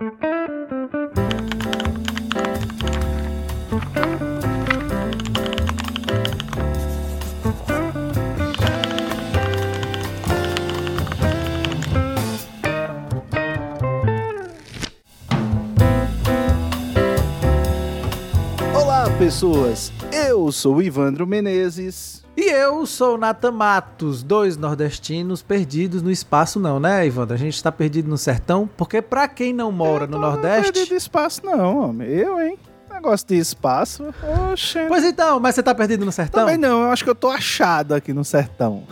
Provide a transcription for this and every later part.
Olá, pessoas. Eu sou o Ivandro Menezes. E eu sou o Natan Matos, dois nordestinos perdidos no espaço não, né, Ivandro? A gente tá perdido no sertão, porque pra quem não mora no Nordeste... perdido de espaço, não, homem. Eu, hein? Negócio de espaço. Oxe. Pois então, mas você tá perdido no sertão? Também não, eu acho que eu tô achado aqui no sertão.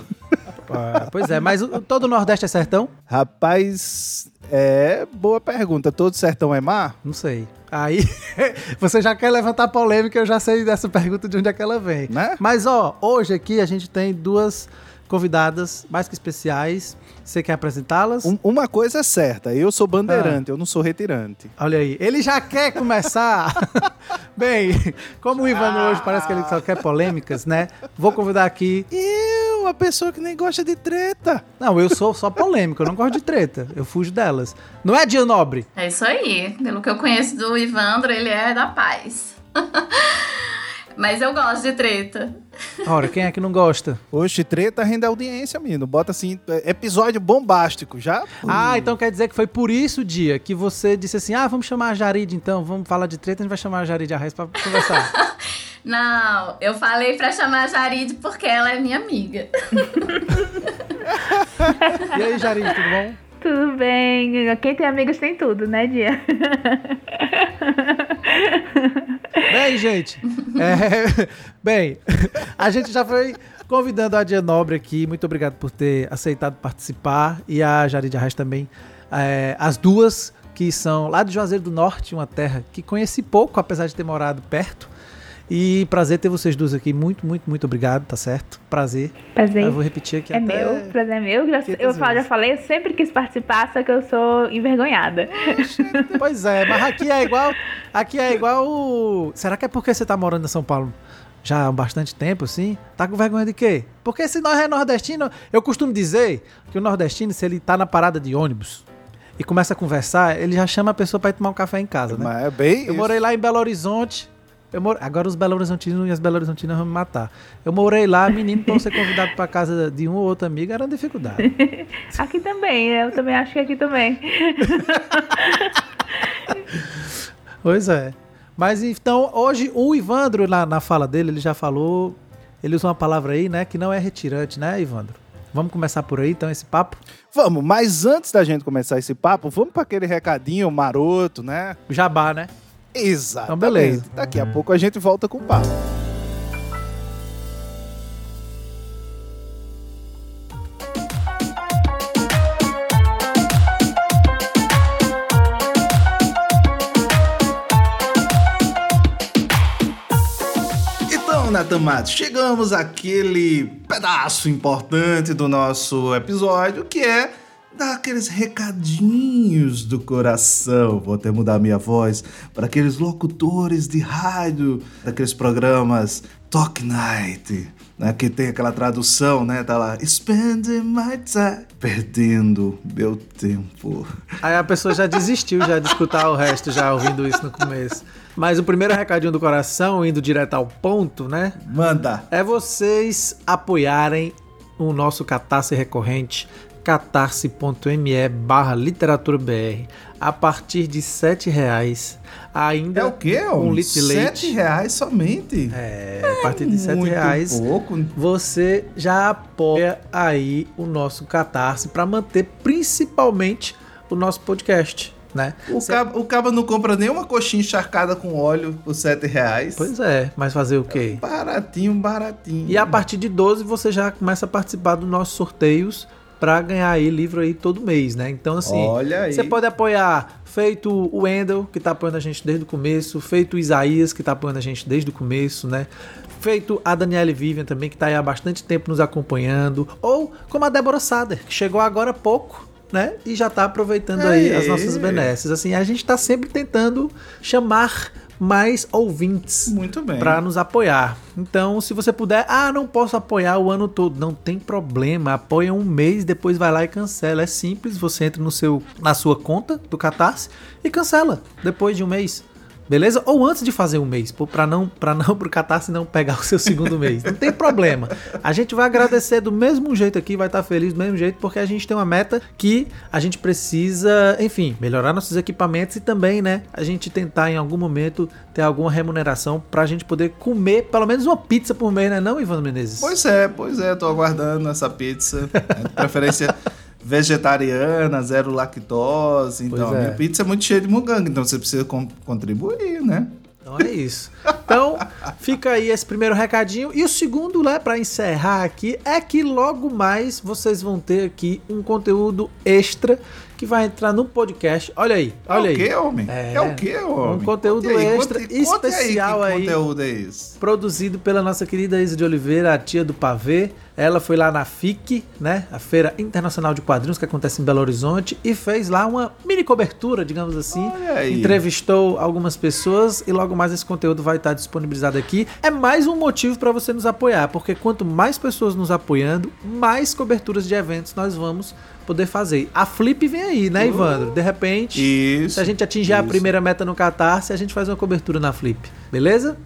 Ah, Pois é, mas todo o Nordeste é sertão? Rapaz, é boa pergunta. Todo sertão é mar? Não sei. Aí, você já quer levantar polêmica, eu já sei dessa pergunta de onde é que ela vem. Né? Mas, ó, hoje aqui a gente tem duas convidadas mais que especiais. Você quer apresentá-las? Um- uma coisa é certa, eu sou bandeirante, eu não sou retirante. Olha aí, ele já quer começar. Bem, como o Ivan hoje parece que ele só quer polêmicas, né? Vou convidar aqui. Eu, a pessoa que nem gosta de treta. Não, eu sou só polêmico, eu não gosto de treta. Eu fujo delas. Não é dia nobre? É isso aí. Pelo que eu conheço do Ivandro, ele é da paz. Mas eu gosto de treta. Ora, quem é que não gosta? Oxe, treta rende audiência, menino. Bota assim, é, episódio bombástico, já? Ah, então quer dizer que foi por isso, dia, que você disse assim: ah, vamos chamar a Jarid então, vamos falar de treta, a gente vai chamar a Jarid Arraes pra conversar. Não, eu falei pra chamar a Jarid porque ela é minha amiga. e aí, Jarid, tudo bom? Tudo bem. Quem tem amigos tem tudo, né, Dia? Bem, gente, é, bem, a gente já foi convidando a Dia Nobre aqui. Muito obrigado por ter aceitado participar. E a Jarid Arraes também. É, as duas que são lá de Juazeiro do Norte, uma terra que conheci pouco, apesar de ter morado perto. E prazer ter vocês duas aqui. Muito, muito, muito obrigado, tá certo? Prazer. Prazer. Eu vou repetir aqui É até... meu, prazer é meu. Já- 500 eu já falei, eu sempre quis participar, só que eu sou envergonhada. Pois é, mas aqui é igual. Aqui é igual. o- Será que é porque você tá morando em São Paulo já há bastante tempo, assim? Tá com vergonha de quê? Porque se nós é nordestino, eu costumo dizer que o nordestino, se ele tá na parada de ônibus e começa a conversar, ele já chama a pessoa pra ir tomar um café em casa, né? Mas é bem. Eu morei lá em Belo Horizonte. Eu moro... Agora os Belo Horizontinos e as Belo Horizontinas vão me matar. Eu morei lá, menino, eu ser convidado pra casa de um ou outro amigo era uma dificuldade. Aqui também, eu também acho que aqui também. Pois é. Mas então, hoje o Ivandro, na, na fala dele, ele já falou. Ele usa uma palavra aí, né? Que não é retirante, né, Ivandro? Vamos começar por aí, então, esse papo? Vamos, mas antes da gente começar esse papo, vamos para aquele recadinho maroto, né? Jabá, né? Exato. Então, beleza. Daqui a pouco a gente volta com o papo. Então, Nathan Matos, chegamos àquele pedaço importante do nosso episódio, que é dar aqueles recadinhos do coração. Vou até mudar minha voz para aqueles locutores de rádio, daqueles programas Talk Night, né, que tem aquela tradução, né? Tá lá, spending my time, perdendo meu tempo. Aí a pessoa já desistiu já de escutar o resto, já ouvindo isso no começo. Mas o primeiro recadinho do coração, indo direto ao ponto, né? Manda. É vocês apoiarem o nosso catarse recorrente catarse.me barra literatura BR a partir de sete reais ainda É o quê? um litro de leite Sete reais somente? é, a partir de sete reais pouco. você já apoia aí o nosso catarse para manter principalmente o nosso podcast né O Cê- cabo, o cabo não compra nenhuma coxinha encharcada com óleo por 7 reais. pois é mas fazer o quê Baratinho, baratinho. E a partir de 12 você já começa a participar dos nossos sorteios para ganhar aí livro aí todo mês, né? Então assim, Olha aí. você pode apoiar feito o Wendel, que tá apoiando a gente desde o começo, feito o Isaías, que tá apoiando a gente desde o começo, né? Feito a Daniele Vivian também, que tá aí há bastante tempo nos acompanhando, ou como a Débora Sader, que chegou agora há pouco, né? E já tá aproveitando aí Aê. as nossas benesses. Assim, a gente tá sempre tentando chamar mais ouvintes para nos apoiar. Então, se você puder, ah, não posso apoiar o ano todo, não tem problema. Apoia um mês, depois vai lá e cancela. É simples, você entra no seu na sua conta do Catarse e cancela depois de um mês. Beleza? Ou antes de fazer um mês, para não para não pro Catarse não pegar o seu segundo mês. Não tem problema. A gente vai agradecer do mesmo jeito aqui, vai estar feliz do mesmo jeito, porque a gente tem uma meta que a gente precisa, enfim, melhorar nossos equipamentos e também, né, a gente tentar em algum momento ter alguma remuneração pra gente poder comer pelo menos uma pizza por mês, né, não, Ivan Menezes? Pois é, pois é, tô aguardando essa pizza. É, de preferência vegetariana, zero lactose. Então, é. minha pizza é muito cheia de muganga, então você precisa con- contribuir, né? Então é isso. Então, fica aí esse primeiro recadinho. E o segundo, né, pra encerrar aqui, é que logo mais vocês vão ter aqui um conteúdo extra que vai entrar no podcast. Olha aí, olha é aí. o quê, homem? É. É, o quê, homem? Um conteúdo Conte aí, extra conte- conte especial aí. aí. Que conteúdo é esse? Produzido pela nossa querida Isa de Oliveira, a tia do pavê. Ela foi lá na FIC, né? A Feira Internacional de Quadrinhos que acontece em Belo Horizonte e fez lá uma mini cobertura, digamos assim. Aí. Entrevistou algumas pessoas e logo mais esse conteúdo vai estar disponibilizado aqui. É mais um motivo para você nos apoiar, porque quanto mais pessoas nos apoiando, mais coberturas de eventos nós vamos poder fazer. A Flip vem aí, né, Ivandro? De repente, Isso. se a gente atingir a isso. primeira meta no Catarse, a gente faz uma cobertura na Flip. Beleza?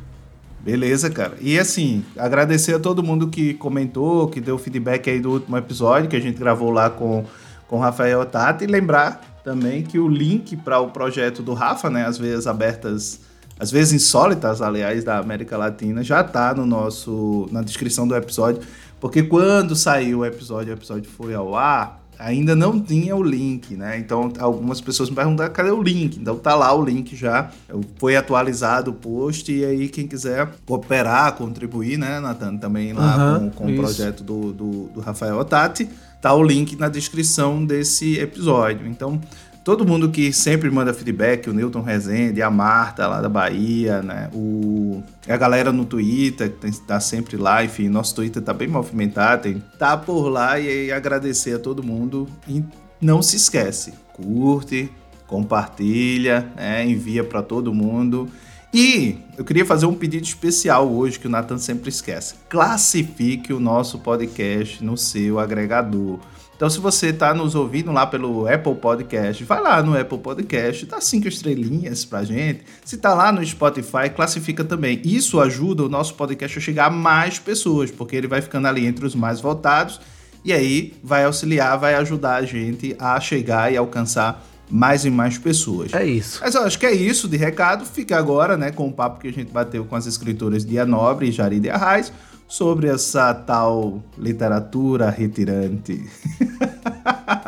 Beleza, cara. E assim, agradecer a todo mundo que comentou, que deu feedback aí do último episódio que a gente gravou lá com com o Rafael Tati e lembrar também que o link para o projeto do Rafa, né, as vezes abertas, às vezes insólitas, aliás, da América Latina, já tá no nosso na descrição do episódio, porque quando saiu o episódio, o episódio foi ao ar, ainda não tinha o link, né? Então algumas pessoas me perguntaram cadê o link? Então tá lá o link já. Foi atualizado o post e aí quem quiser cooperar, contribuir, né, Nathan? Também lá com, com o projeto do, do, do Rafael Otati. Tá o link na descrição desse episódio. Então, todo mundo que sempre manda feedback, o Newton Rezende, a Marta lá da Bahia, né? O, a galera no Twitter, que tá sempre lá, enfim, nosso Twitter tá bem movimentado, tem, tá por lá e aí agradecer a todo mundo. E não se esquece, curte, compartilha, né? envia para todo mundo. E eu queria fazer um pedido especial hoje que o Nathan sempre esquece. Classifique o nosso podcast no seu agregador. Então, se você está nos ouvindo lá pelo Apple Podcast, vai lá no Apple Podcast, dá cinco estrelinhas pra gente. Se tá lá no Spotify, classifica também. Isso ajuda o nosso podcast a chegar a mais pessoas, porque ele vai ficando ali entre os mais votados e aí vai auxiliar, vai ajudar a gente a chegar e alcançar mais e mais pessoas. É isso. Mas eu acho que é isso de recado. Fica agora, né, com o papo que a gente bateu com as escritoras Dia Nobre e Jaride Arraes sobre essa tal literatura retirante.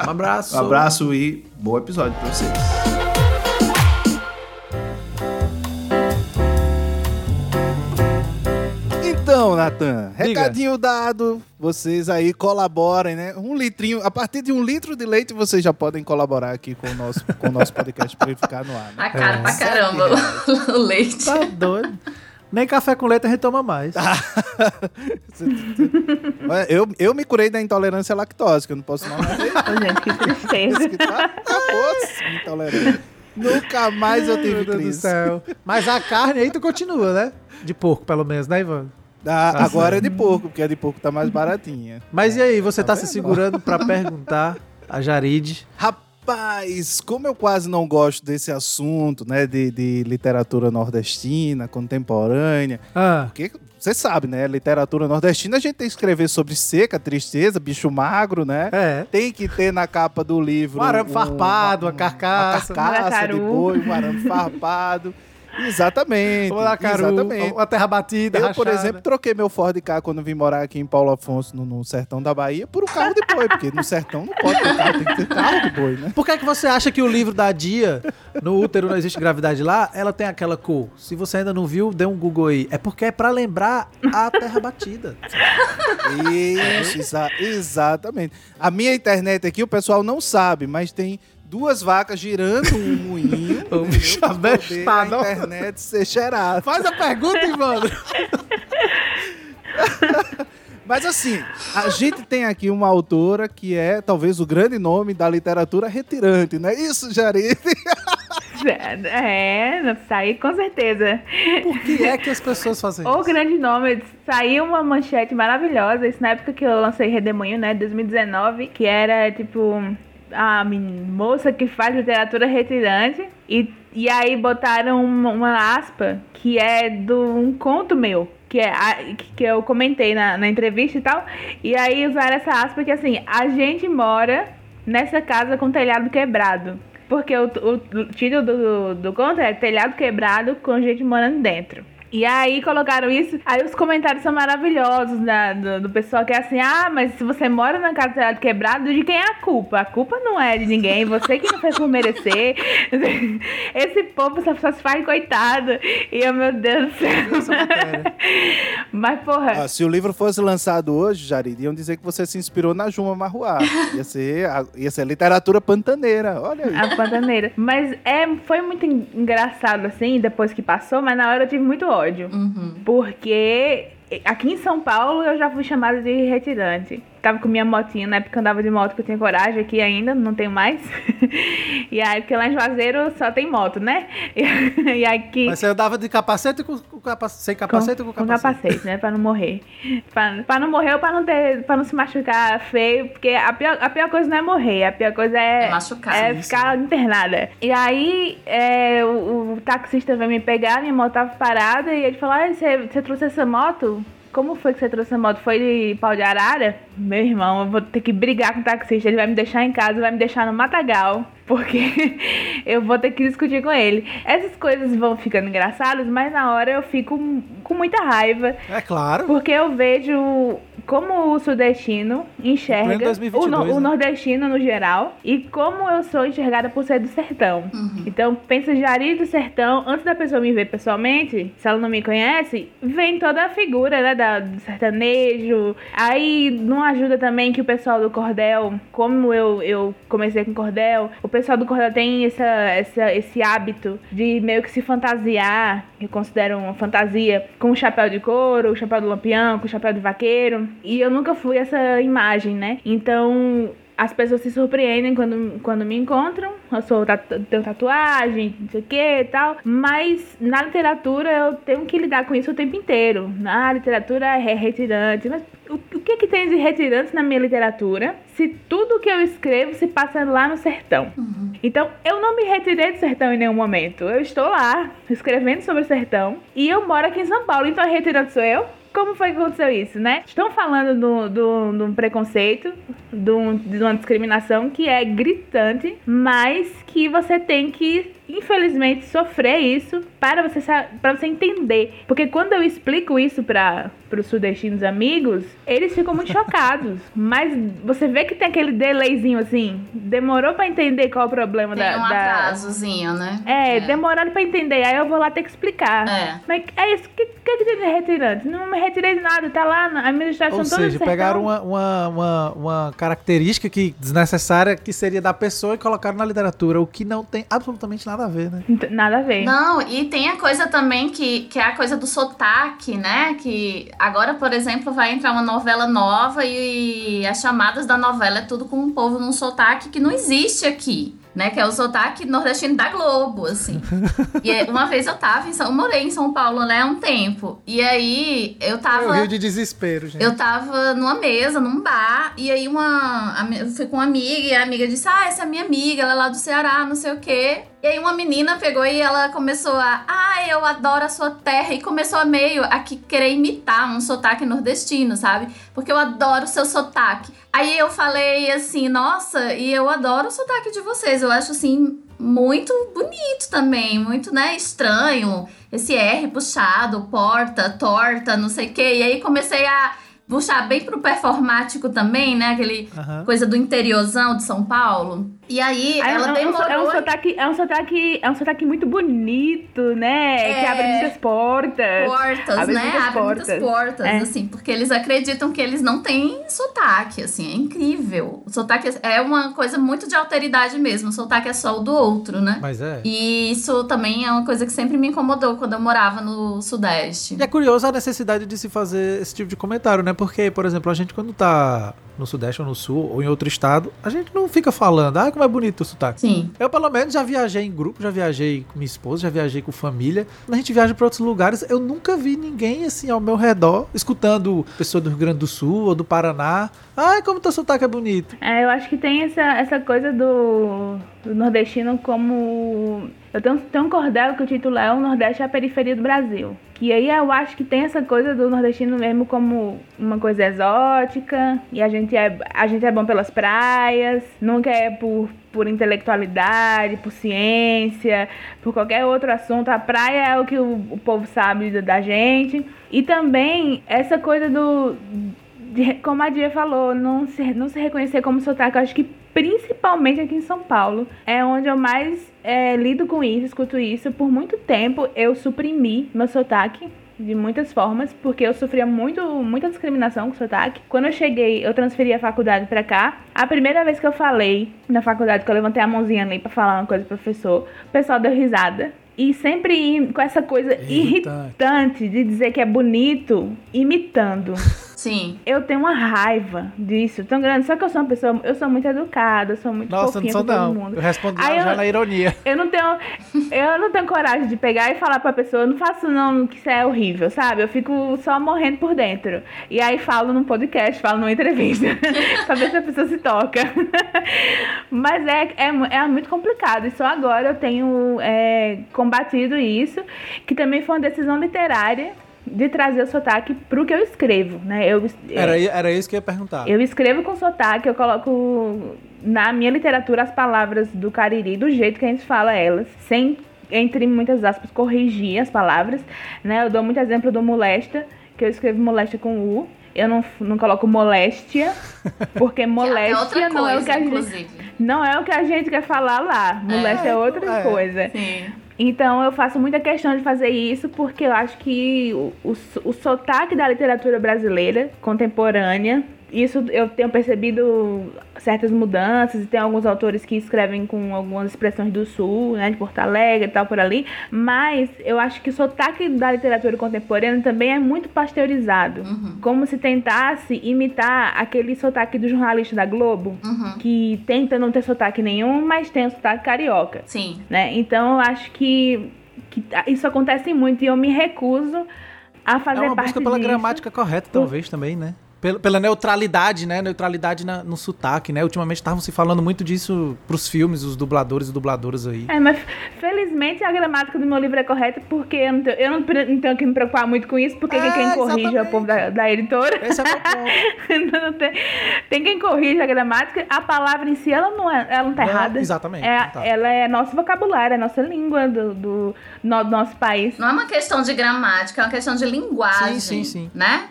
Um abraço. Um abraço e bom episódio pra vocês. Então, Natan, recadinho dado. Vocês aí colaborem, né? Um litrinho, a partir de um litro de leite, vocês já podem colaborar aqui com o nosso, com o nosso podcast pra ele ficar no ar. Né? Tá caro pra Sete caramba o leite. Tá doido. Nem café com leite a gente toma mais. Olha, Eu, eu me curei da intolerância à lactose, que eu não posso tomar mais leite. Ô, gente, que tristeza. que tá. Nunca mais eu tive Deus do crise. céu. Mas a carne aí tu continua, né? De porco, pelo menos, né, Ivan? Ah, Tá agora é de pouco, porque a de pouco tá mais baratinha. Mas e aí, você tá, Tá se segurando pra perguntar a Jaride? Rapaz, como eu quase não gosto desse assunto, né, de, de literatura nordestina, contemporânea, Ah, porque você sabe, né, literatura nordestina a gente tem que escrever sobre seca, tristeza, bicho magro, né? é. Tem que ter na capa do livro Um arame farpado, uma carcaça. uma carcaça de boi, um arame farpado. Exatamente. Na caru, exatamente. uma terra batida, Eu, por rachada. exemplo, troquei meu Ford K quando vim morar aqui em Paulo Afonso, no, no sertão da Bahia, por um carro de boi, porque no sertão não pode ter carro, tem que ter carro de boi, né? Por que, é que você acha que o livro da Dia, no útero não existe gravidade lá, ela tem aquela cor? Se você ainda não viu, dê um Google aí. É porque é pra lembrar a terra batida. Isso, exa- exatamente. A minha internet aqui, o pessoal não sabe, mas tem duas vacas girando um moinho. O entendeu? bicho. A internet ser cheirada. Faz a pergunta, Ivandro. Mas assim, a gente tem aqui uma autora que é talvez o grande nome da literatura retirante, não é isso, Jaride? É, saí com certeza. Por que é que as pessoas fazem O isso? grande nome, saiu uma manchete maravilhosa, isso na época que eu lancei Redemoinho, né, 2019, que era tipo a moça que faz literatura retirante e, e aí botaram uma, uma aspa que é de um conto meu. Que, é a- que eu comentei na, na entrevista e tal. E aí usaram essa aspa que assim, a gente mora nessa casa com telhado quebrado. Porque o, o- o título do, do conto é Telhado Quebrado com gente morando dentro. E aí colocaram isso, aí os comentários são maravilhosos né, do, do pessoal que é assim, ah, mas se você mora na casa do telhado quebrado, de quem é a culpa? A culpa não é de ninguém, você que não fez por merecer. Esse povo só, só se faz coitado. E eu, meu Deus do céu. Matéria. Mas, porra, Ah, se o livro fosse lançado hoje, Jarid, iam dizer que você se inspirou na Juma Marruá. Ia ser, a- ia ser literatura pantaneira. Olha aí. A pantaneira. Mas é, foi muito en- engraçado, assim, depois que passou, mas na hora eu tive muito ódio. Uhum. Porque aqui em São Paulo eu já fui chamada de retirante. Tava com minha motinha, na época eu andava de moto, que eu tinha coragem aqui ainda, não tenho mais. e aí, porque lá em Juazeiro só tem moto, né? E, aqui. Mas você andava de capacete ou com, com capa- sem capacete ou com com capacete? capacete, né? Pra não morrer. Pra, pra não morrer ou pra não, ter, pra não se machucar feio, porque a pior, a pior coisa não é morrer, a pior coisa é, É machucar. é Sim, ficar internada. E aí é, o, o taxista veio me pegar, minha moto tava parada, e ele falou: ah, você, você trouxe essa moto? Como foi que você trouxe essa moto? Foi de pau de arara? Meu irmão, eu vou ter que brigar com o taxista. Ele vai me deixar em casa, vai me deixar no matagal. Porque eu vou ter que discutir com ele. Essas coisas vão ficando engraçadas, mas na hora eu fico com muita raiva. É claro. Porque eu vejo como o sudestino enxerga Pleno 2022, o, no- o né? nordestino no geral e como eu sou enxergada por ser do sertão. Então, pensa Jari do sertão, antes da pessoa me ver pessoalmente, se ela não me conhece, vem toda a figura né, da, do sertanejo. Aí não ajuda também que o pessoal do cordel, como eu, eu comecei com cordel, o pessoal do cordel tem essa, essa, esse hábito de meio que se fantasiar, que consideram uma fantasia, com o chapéu de couro, o chapéu do lampião, com o chapéu de vaqueiro. E eu nunca fui essa imagem, né? Então, as pessoas se surpreendem quando, quando me encontram. Eu sou tatu, tenho tatuagem, não sei o que e tal. Mas na literatura eu tenho que lidar com isso o tempo inteiro. Na literatura é retirante. Mas o, o que, que tem de retirante na minha literatura se tudo que eu escrevo se passa lá no sertão? Então, eu não me retirei do sertão em nenhum momento. Eu estou lá, escrevendo sobre o sertão. E eu moro aqui em São Paulo. Então, a retirante sou eu? Como foi que aconteceu isso, né? Estão falando do- do- de um preconceito, de, um- de uma discriminação que é gritante, mas que você tem que, infelizmente, sofrer isso para você, para você entender. Porque quando eu explico isso para os sudestinos amigos, eles ficam muito chocados. Mas você vê que tem aquele delayzinho assim, demorou para entender qual é o problema Tem da, um da- atrasozinho, né? É, demorando pra entender. Aí eu vou lá ter que explicar. É. Mas é isso. O que, que, que tem de retirante? Não me retirei de nada. Tá lá na administração Ou toda seja, pegaram uma, uma, uma, uma característica que desnecessária que seria da pessoa e colocaram na literatura, o que não tem absolutamente nada a ver, né? Nada a ver. Não, e tem a coisa também que, que é a coisa do sotaque, né? Que agora, por exemplo, vai entrar uma novela nova e as chamadas da novela é tudo com um povo num sotaque que não existe aqui. Né, que é o sotaque nordestino da Globo, assim. e aí, uma vez eu tava em São... Eu morei em São Paulo, né, há um tempo. E aí, eu É tava... rio de desespero, gente. Eu tava numa mesa, num bar, e aí uma. Eu fui com uma amiga, e a amiga disse: Ah, essa é minha amiga, ela é lá do Ceará, não sei o quê. E aí uma menina pegou e ela começou a. Ah, eu adoro a sua terra. E começou a meio a que querer imitar um sotaque nordestino, sabe? Porque eu adoro o seu sotaque. Aí eu falei assim, nossa, e eu adoro o sotaque de vocês. Eu acho assim. Muito bonito também, muito, né, estranho. Esse R puxado, porta, torta, não sei o quê. E aí comecei a puxar bem pro performático também, né? Aquele Aham. coisa do interiorzão de São Paulo. E aí, Aí ela é, um, é, um, demorou. é um sotaque, é um sotaque, é um sotaque muito bonito, né? Que É. abre muitas portas. portas, Abre né? muitas Abre muitas portas. portas, É. assim, porque eles acreditam que eles não têm sotaque, assim, é incrível. O sotaque é uma coisa muito de alteridade mesmo, o sotaque é só o do outro, né? Mas é. E isso também é uma coisa que sempre me incomodou quando eu morava no Sudeste. E é curioso a necessidade de se fazer esse tipo de comentário, né? né? Porque, por exemplo, a gente quando tá no Sudeste ou no Sul ou em outro estado, a gente não fica falando, ah, como é bonito o sotaque. Sim. Eu, pelo menos, já viajei em grupo, já viajei com minha esposa, já viajei com família. Quando a gente viaja para outros lugares, eu nunca vi ninguém, assim, ao meu redor, escutando pessoa do Rio Grande do Sul ou do Paraná. Ai, como teu sotaque é bonito. É, eu acho que tem essa, essa coisa do, do nordestino como. Eu tenho, tenho um cordel que o título é O Nordeste é a Periferia do Brasil. Que aí eu acho que tem essa coisa do nordestino mesmo como uma coisa exótica. E a gente é, a gente é bom pelas praias, nunca é por, por intelectualidade, por ciência, por qualquer outro assunto. A praia é o que o, o povo sabe da, gente. E também essa coisa do como a Dia falou, não se, não se reconhecer como sotaque, eu acho que principalmente aqui em São Paulo, é onde eu mais é, lido com isso, escuto isso. Por muito tempo eu suprimi meu sotaque de muitas formas, porque eu sofria muito, muita discriminação com sotaque. Quando eu cheguei, eu transferi a faculdade pra cá. A primeira vez que eu falei na faculdade, que eu levantei a mãozinha ali pra falar uma coisa pro professor, o pessoal deu risada. E sempre com essa coisa Irritante. irritante de dizer que é bonito, imitando. Sim. Eu tenho uma raiva disso tão grande. Só que eu sou uma pessoa, eu sou muito educada, eu sou muito Nossa, não fofinha sou com todo não. mundo. Eu respondi Aí já eu- na ironia. Eu não tenho, eu não tenho coragem de pegar e falar pra pessoa, eu não faço não, que isso é horrível, sabe? Eu fico só morrendo por dentro. E aí falo num podcast, falo numa entrevista, pra ver se a pessoa se toca. Mas é, é, é muito complicado. E só agora eu tenho é, combatido isso, que também foi uma decisão literária de trazer o sotaque pro que eu escrevo, né? Eu, Era, era isso que eu ia perguntar. eu escrevo com sotaque, eu coloco na minha literatura as palavras do Cariri do jeito que a gente fala elas, sem, entre muitas aspas, corrigir as palavras, né? Eu dou muito exemplo do molesta, que eu escrevo molesta com U. Eu não, não coloco moléstia, porque Que é moléstia outra não é o que a gente inclusive. não é o que a gente quer falar lá. Moléstia é, outra é. coisa. Sim. Então eu faço muita questão de fazer isso porque eu acho que o, o, o sotaque da literatura brasileira contemporânea, isso eu tenho percebido certas mudanças e tem alguns autores que escrevem com algumas expressões do sul, né, de Porto Alegre e tal por ali, mas eu acho que o sotaque da literatura contemporânea também é muito pasteurizado, Uhum. como se tentasse imitar aquele sotaque do jornalista da Globo, Uhum. que tenta não ter sotaque nenhum, mas tem o sotaque carioca Sim. né? Então eu acho que, que isso acontece muito e eu me recuso a É fazer uma parte busca pela disso. gramática correta, talvez, também, né? Pela, pela neutralidade, né? Neutralidade na- no sotaque, né? Ultimamente estavam se falando muito disso pros filmes, os dubladores e dubladoras aí. É, mas felizmente a gramática do meu livro é correta porque eu não tenho, eu não tenho que me preocupar muito com isso, porque É, quem corrige é o exatamente. povo da, da editora. Esse é o meu ponto. Não tem, tem quem corrige a gramática. A palavra em si, ela não, é, ela não tá Não, errada. exatamente, É, tá. Ela é nosso vocabulário, é nossa língua do, do, no- do nosso país. Não é uma questão de gramática, é uma questão de linguagem. Sim, sim, sim. Né?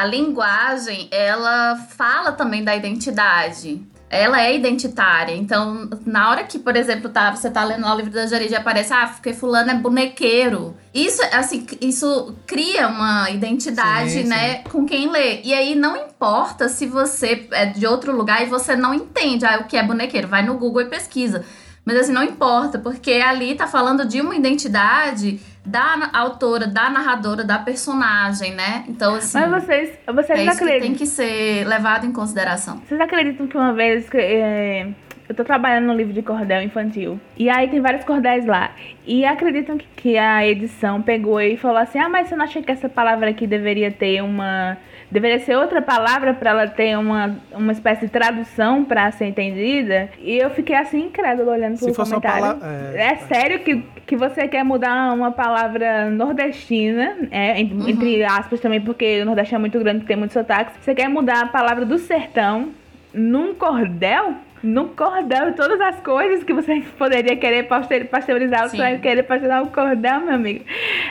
A linguagem, ela fala também da identidade. Ela é identitária. Então, na hora que, por exemplo, tá, você tá lendo o livro da Jarid e aparece, ah, porque fulano é bonequeiro. Isso, assim, isso cria uma identidade, Sim, sim. né, com quem lê. E aí não importa se você é de outro lugar e você não entende ah, o que é bonequeiro. Vai no Google e pesquisa. Mas assim, não importa, porque ali tá falando de uma identidade da autora, da narradora, da personagem, né? Então, assim, Mas vocês, vocês é isso que acreditam. tem que ser levado em consideração. Vocês acreditam que uma vez que, é, eu tô trabalhando no livro de cordel infantil e aí tem vários cordéis lá e acreditam que, que a edição pegou e falou assim: "Ah, mas você não acha que essa palavra aqui deveria ter uma deveria ser outra palavra para ela ter uma, uma espécie de tradução para ser entendida?" E eu fiquei assim incrédula olhando Se pro fosse uma comentário. palavra- É, é, sério que, que você quer mudar uma palavra nordestina, é, en- entre aspas também, porque o Nordeste é muito grande, tem muitos sotaques. Você quer mudar a palavra do sertão num cordel? Num cordel, todas as coisas que você poderia querer pasteur- pasteurizar, você vai querer pasteurizar o cordel, meu amigo.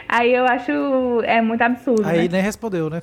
Aí eu acho é muito absurdo. Aí né? nem respondeu, né?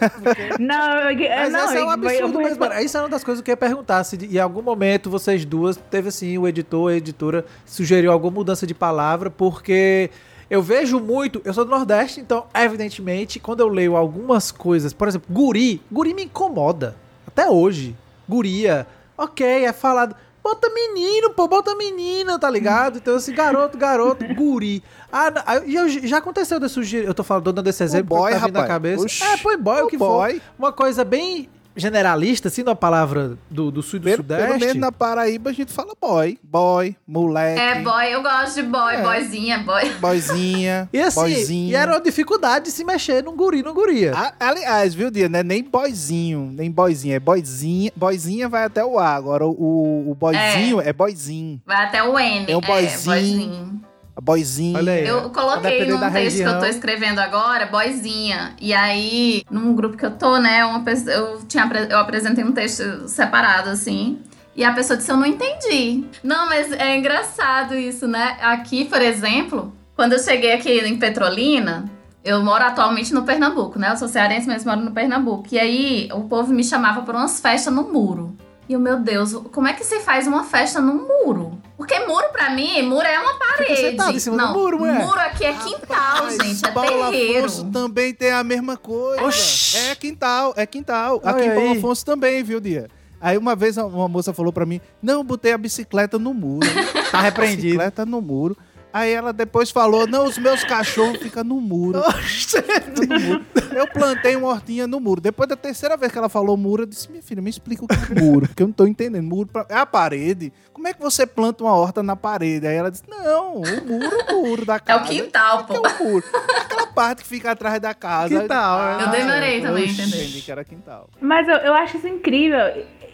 Não, eu, Mas não, esse é um eu- eu absurdo mesmo. responder- Isso é uma das coisas que eu ia perguntar. Se em algum momento vocês duas, teve assim, o editor, a editora, sugeriu alguma mudança de palavra, porque eu vejo muito, eu sou do Nordeste, então, evidentemente, quando eu leio algumas coisas, por exemplo, guri, guri me incomoda. Até hoje. Guria, ok, é falado. bota menino, pô, bota menina, tá ligado? Então, assim, garoto, garoto, guri. Ah, e já aconteceu de sugerir, eu tô falando, dando esse exemplo, boy, tá vindo na rapaz. cabeça. Oxi. É, põe boy, o O que boy. for. Uma coisa bem generalista, assim, uma palavra do, do sul e do Pelo, pelo sudeste. menos na Paraíba a gente fala boy. Boy, moleque, É, boy, eu gosto de boy, É. boyzinha, boy. boyzinha, E assim, boyzinho. e era uma dificuldade de se mexer num guri, num guria. A- aliás, viu, Dia, não é nem boyzinho, nem boyzinho, é boyzinha. Boyzinha vai até o A, agora o, o boyzinho é. boyzinho. Vai até o N. É um boyzinho. A boyzinha. Olha aí. Eu coloquei num texto que eu tô região. escrevendo agora, boyzinha. E aí, num grupo que eu tô, né, uma pessoa, eu, tinha, eu apresentei um texto separado, assim. E a pessoa disse, eu não entendi. Não, mas é engraçado isso, né? Aqui, por exemplo, quando eu cheguei aqui em Petrolina, eu moro atualmente no Pernambuco, né? Eu sou cearense, mas moro no Pernambuco. E aí, o povo me chamava pra umas festas no muro. E eu, meu Deus, como é que se faz uma festa num muro? Porque muro, pra mim, muro é uma parede. sentado em cima do Não, muro, mulher. Muro aqui é quintal, Rapaz, gente. É Paulo terreiro. Afonso também tem a mesma coisa. Oxi. É quintal, é quintal. Olha Aqui em Paulo. Afonso também, viu, Dia? Aí uma vez uma moça falou pra mim, não, eu botei a bicicleta no muro. Tá repreendido. bicicleta no muro. Aí ela depois falou, não, os meus cachorros ficam no muro. Oxe. Fica no muro. Eu plantei uma hortinha no muro. Depois da terceira vez que ela falou muro, eu disse, minha filha, me explica o que é muro, porque eu não tô entendendo. Muro pra- é a parede. Como é que você planta uma horta na parede? Aí ela disse, não, o muro, o muro da É casa. o quintal, pô. É o muro. Aquela parte que fica atrás da casa. Quintal, Ah, Eu demorei também. Entendi que era quintal. Mas eu, eu acho isso incrível.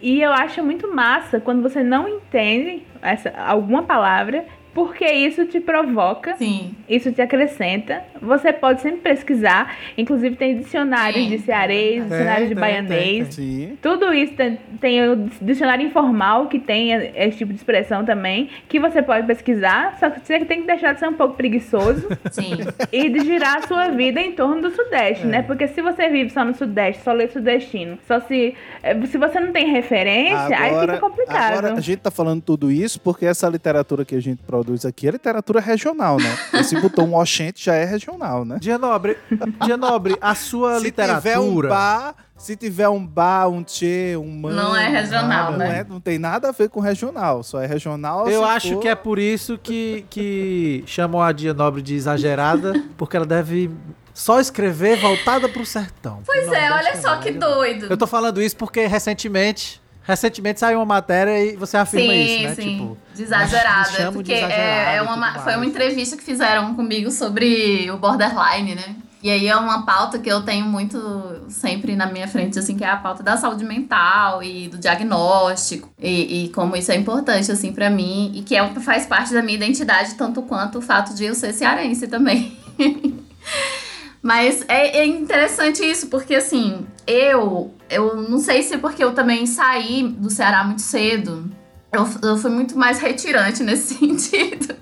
E eu acho muito massa quando você não entende essa, alguma palavra, porque isso te provoca, Sim. isso te acrescenta. Você pode sempre pesquisar. Inclusive, tem dicionários Sim. de cearês, dicionários de tem, baianês. tem, Sim. Tudo isso tem, tem o dicionário informal que tem esse tipo de expressão também, que você pode pesquisar, só que você tem que deixar de ser um pouco preguiçoso Sim. e de girar a sua vida em torno do Sudeste, né? Porque se você vive só no Sudeste, só lê sudestino, só se. eh, Se você não tem referência, aí fica complicado. agora a gente tá falando tudo isso porque essa literatura que a gente produz aqui é literatura regional, né? E se botou um oxente, já é regional, né? Dia Nobre, Dia Nobre, a sua se tiver um literatura. bar, se tiver um bar, um tchê, um mano, Não é regional, não, né? é- não tem nada a ver com regional, só é regional Eu acho for- que é por isso que, que chamam a Dia Nobre de exagerada, porque ela deve só escrever voltada pro sertão. Pois é, olha só que doido. Eu tô falando isso porque recentemente, recentemente saiu uma matéria e você afirma sim, isso, né? sim. Tipo, de exagerada. me chamam de porque exagerada é, é uma, foi uma entrevista que fizeram comigo sobre o borderline, né? E aí é uma pauta que eu tenho muito sempre na minha frente, assim, que é a pauta da saúde mental e do diagnóstico. E, e como isso é importante, assim, pra mim. E que é, faz parte da minha identidade, tanto quanto o fato de eu ser cearense também. Mas é, é interessante isso, porque assim, eu, eu não sei se porque eu também saí do Ceará muito cedo. Eu, eu fui muito mais retirante nesse sentido.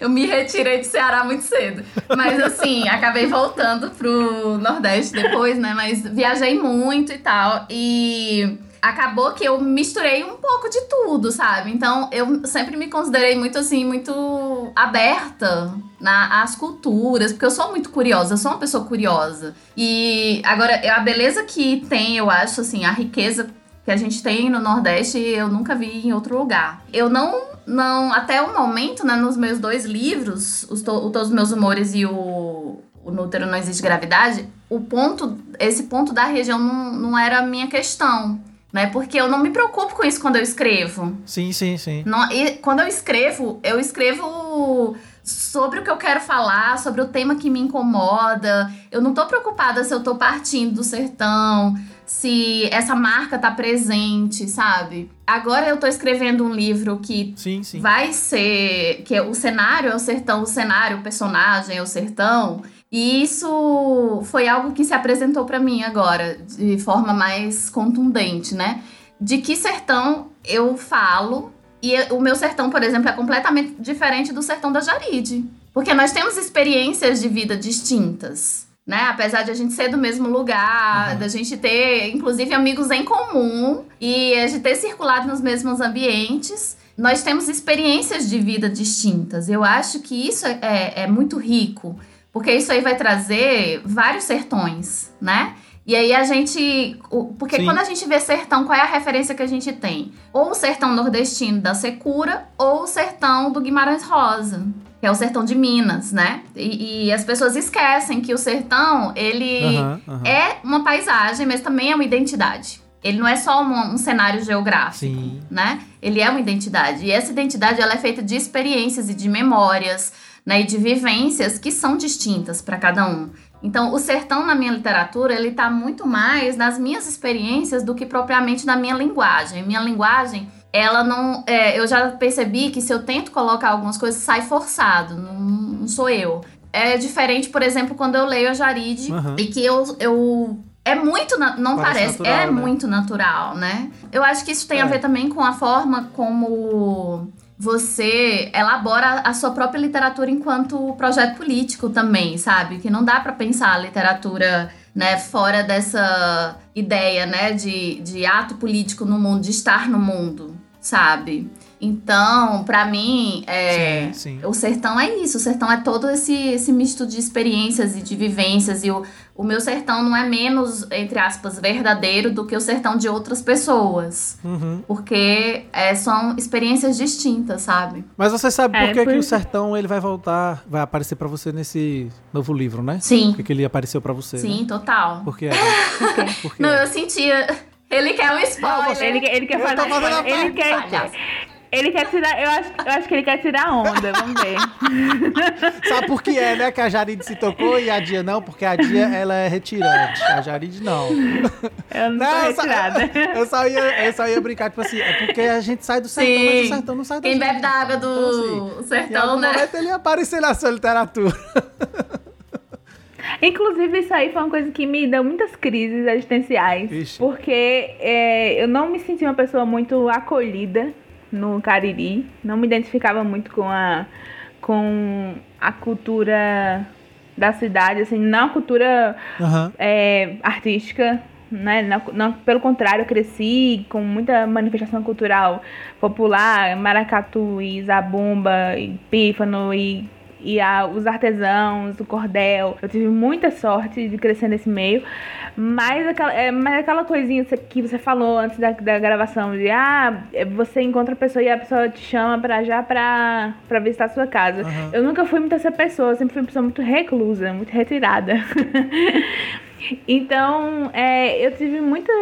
Eu me retirei do Ceará muito cedo. Mas assim, acabei voltando pro Nordeste depois, né? Mas viajei muito e tal. E acabou que eu misturei um pouco de tudo, sabe? Então eu sempre me considerei muito assim, muito aberta na, às culturas, porque eu sou muito curiosa, eu sou uma pessoa curiosa. E agora, a beleza que tem, eu acho, assim, a riqueza que a gente tem no Nordeste, eu nunca vi em outro lugar. Eu não, não até o momento, né, nos meus dois livros, os to, Todos os Meus Humores e o, o No Útero Não Existe Gravidade, o ponto, esse ponto da região não, não era a minha questão. Né? Porque eu não me preocupo com isso quando eu escrevo. sim, sim, sim. Não- e quando eu escrevo, eu escrevo sobre o que eu quero falar, sobre o tema que me incomoda. Eu não tô preocupada se eu tô partindo do sertão, se essa marca tá presente, sabe? Agora eu tô escrevendo um livro que Sim, sim. vai ser que o cenário é o sertão, o cenário, o personagem é o sertão. E isso foi algo que se apresentou pra mim agora de forma mais contundente, né? De que sertão eu falo e o meu sertão, por exemplo, é completamente diferente do sertão da Jaride, porque nós temos experiências de vida distintas. Né? Apesar de a gente ser do mesmo lugar, da gente ter, inclusive, amigos em comum e a gente ter circulado nos mesmos ambientes, nós temos experiências de vida distintas. Eu acho que isso é, é muito rico, porque isso aí vai trazer vários sertões, né? E aí a gente. Porque Sim. quando a gente vê sertão, qual é a referência que a gente tem? Ou o sertão nordestino da Secura, ou o sertão do Guimarães Rosa. Que é o sertão de Minas, né? E, e as pessoas esquecem que o sertão, ele uhum, uhum. é uma paisagem, mas também é uma identidade. Ele não é só um, um, cenário geográfico, Sim. né? Ele é uma identidade. E essa identidade ela é feita de experiências e de memórias, né? E de vivências que são distintas para cada um. Então, o sertão na minha literatura, ele está muito mais nas minhas experiências do que propriamente na minha linguagem. Minha linguagem, ela não. É, eu já percebi que se eu tento colocar algumas coisas, sai forçado, não, não sou eu. É diferente, por exemplo, quando eu leio a Jaride uhum. e que eu, eu é muito, não parece, parece natural, é né? muito natural, né? Eu acho que isso tem é. a ver também com a forma como você elabora a sua própria literatura enquanto projeto político também, sabe? Que não dá para pensar a literatura, né, fora dessa ideia, né, de, de ato político no mundo, de estar no mundo, sabe? Então, para mim, é, sim, sim. o sertão é isso. O sertão é todo esse, esse misto de experiências e de vivências. E o, o meu sertão não é menos, entre aspas, verdadeiro do que o sertão de outras pessoas. Uhum. Porque é, são experiências distintas, sabe? Mas você sabe por é, que, por... que o sertão ele vai voltar, vai aparecer para você nesse novo livro, né? Sim. Por que, que ele apareceu para você? Sim, né? total. Por quê? Por quê? Não, eu sentia. Ele quer um spoiler. Não, você... ele, ele quer fazer. Ele quer. Ele quer tirar. Eu acho, eu acho que ele quer tirar onda, vamos ver. Sabe por que é, né? Que a Jaride se tocou e a Dia não? Porque a Dia ela é retirante. A Jaride não. Eu não, não eu, só, eu, só ia, eu só ia brincar, tipo assim, é porque a gente sai do sertão, Sim. mas o sertão não sai do Quem bebe da água do então, assim, sertão, né? momento ele ia aparecer na sua literatura. Inclusive, isso aí foi uma coisa que me deu muitas crises existenciais. Ixi. Porque é, eu não me senti uma pessoa muito acolhida no Cariri. Não me identificava muito com a, com a cultura da cidade, assim, não a cultura uhum. é, artística, né? Não, não, pelo contrário, eu cresci com muita manifestação cultural popular, maracatu, e zabumba, e pífano e e a, os artesãos, o cordel. Eu tive muita sorte de crescer nesse meio. Mas aquela, é, mas aquela coisinha que você falou antes da, da gravação, de ah, é, você encontra a pessoa e a pessoa te chama pra já pra, pra visitar a sua casa. Uhum. Eu nunca fui muito essa pessoa, eu sempre fui uma pessoa muito reclusa, muito retirada. então, é, eu tive muita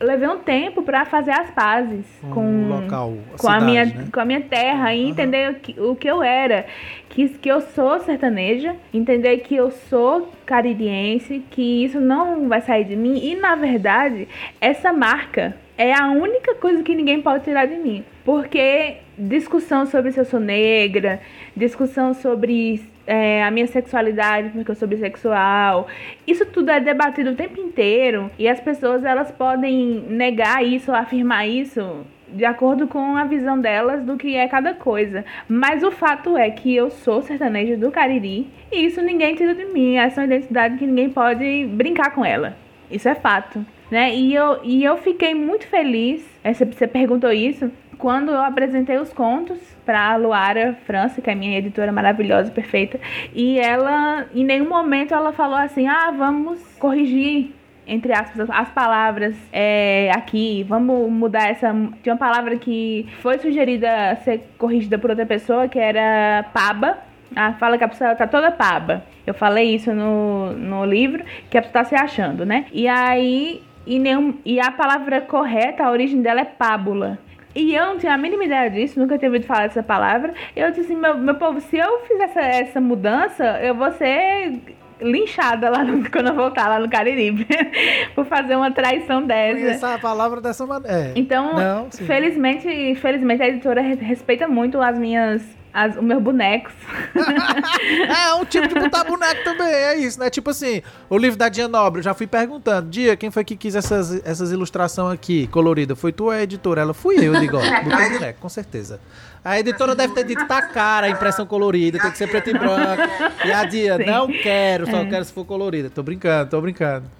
levei um tempo para fazer as pazes com, com local, a com cidade, a minha né? com a minha terra e entender o, que, o que eu era, que que eu sou sertaneja, entender que eu sou caririense, que isso não vai sair de mim. E na verdade essa marca é a única coisa que ninguém pode tirar de mim, porque discussão sobre se eu sou negra, discussão sobre é, a minha sexualidade, porque eu sou bissexual. Isso tudo é debatido o tempo inteiro e as pessoas elas podem negar isso, afirmar isso de acordo com a visão delas do que é cada coisa. Mas o fato é que eu sou sertaneja do Cariri e isso ninguém tira de mim. Essa é uma identidade que ninguém pode brincar com ela. Isso é fato. Né? E, eu, e eu fiquei muito feliz. Você perguntou isso quando eu apresentei os contos para a Luara França, que é minha editora maravilhosa, perfeita, e ela, em nenhum momento, ela falou assim: ah, vamos corrigir entre aspas, as palavras é, aqui, vamos mudar essa. Tinha uma palavra que foi sugerida ser corrigida por outra pessoa, que era paba. Ah, fala que a pessoa tá toda paba. Eu falei isso no, no livro, que a pessoa tá se achando, né? E aí, e, nenhum, e a palavra correta, a origem dela é pábula. E eu não tinha a mínima ideia disso, nunca tinha ouvido falar dessa palavra. Eu disse assim, meu, meu povo, se eu fizer essa, essa mudança, eu vou ser linchada lá no, quando eu voltar lá no Cariribe por fazer uma traição dessa. Essa palavra dessa maneira. É. Então, Não, felizmente, felizmente a editora respeita muito as minhas as, os meus bonecos. é, um tipo de botar boneco também, é isso, né? Tipo assim, o livro da Dia Nobre, eu já fui perguntando, Dia, quem foi que quis essas, essas ilustrações aqui, colorida? Foi tu a editora? Ela, fui eu, digo, ó, botei boneco, com certeza. A editora deve ter dito, tá cara a impressão colorida, tem que ser preto e branco. E a Dia, Sim. não quero, só é. quero se for colorida. Tô brincando, tô brincando.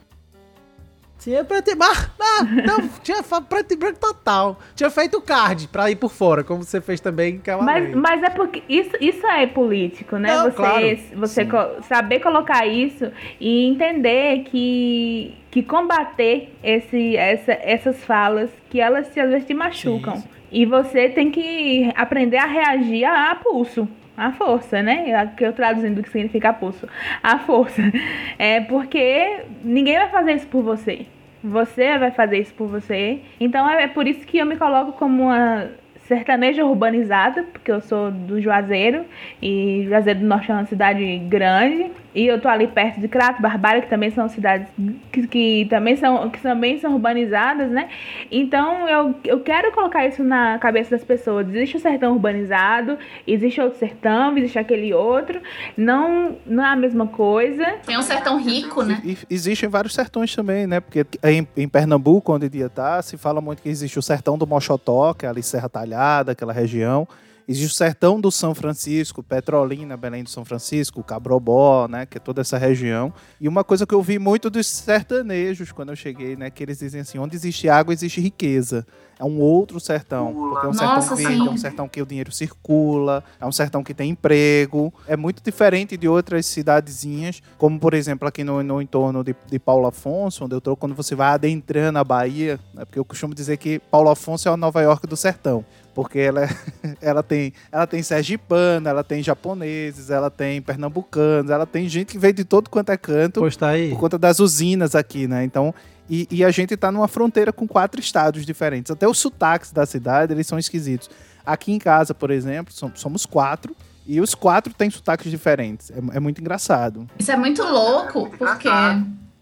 Tinha preto e branco. Não, não, tinha preto e branco total. Tinha feito card pra ir por fora, como você fez também em Mas, mas é porque isso, isso é político, né? Não, você claro. você co saber colocar isso e entender que, que combater esse, essa, essas falas, que elas às vezes te machucam. Sim. E você tem que aprender a reagir a, a pulso a força, né? Que eu traduzindo o que significa pulso. A força. É porque ninguém vai fazer isso por você. Você vai fazer isso por você. Então é por isso que eu me coloco como uma sertaneja urbanizada, porque eu sou do Juazeiro, e Juazeiro do Norte é uma cidade grande, e eu tô ali perto de Crato, Barbária, que também são cidades que, que, também, são, que também são urbanizadas, né? Então eu, eu quero colocar isso na cabeça das pessoas. Existe o sertão urbanizado, existe outro sertão, existe aquele outro. Não, não é a mesma coisa. Tem um sertão rico, né? E, existem vários sertões também, né? Porque em, em Pernambuco, onde dia tá, se fala muito que existe o sertão do Mochotó, que é ali Serra Talhada, aquela região. Existe o sertão do São Francisco, Petrolina, Belém do São Francisco, Cabrobó, né, que é toda essa região. E uma coisa que eu vi muito dos sertanejos quando eu cheguei, né, que eles dizem assim, onde existe água existe riqueza é um outro sertão. Porque é um Nossa, sertão verde, é um sertão que o dinheiro circula, é um sertão que tem emprego. É muito diferente de outras cidadezinhas, como por exemplo aqui no, no entorno de, de Paulo Afonso, onde eu tô, quando você vai adentrando a Bahia, né, porque eu costumo dizer que Paulo Afonso é a Nova York do sertão porque ela, é, ela tem ela tem sergipana, ela tem japoneses, ela tem pernambucanos, ela tem gente que veio de todo quanto é canto pois tá aí. por conta das usinas aqui, né? Então e, e a gente está numa fronteira com quatro estados diferentes. Até os sotaques da cidade, eles são esquisitos. Aqui em casa, por exemplo, somos quatro. E os quatro têm sotaques diferentes. É, é muito engraçado. Isso é muito louco, porque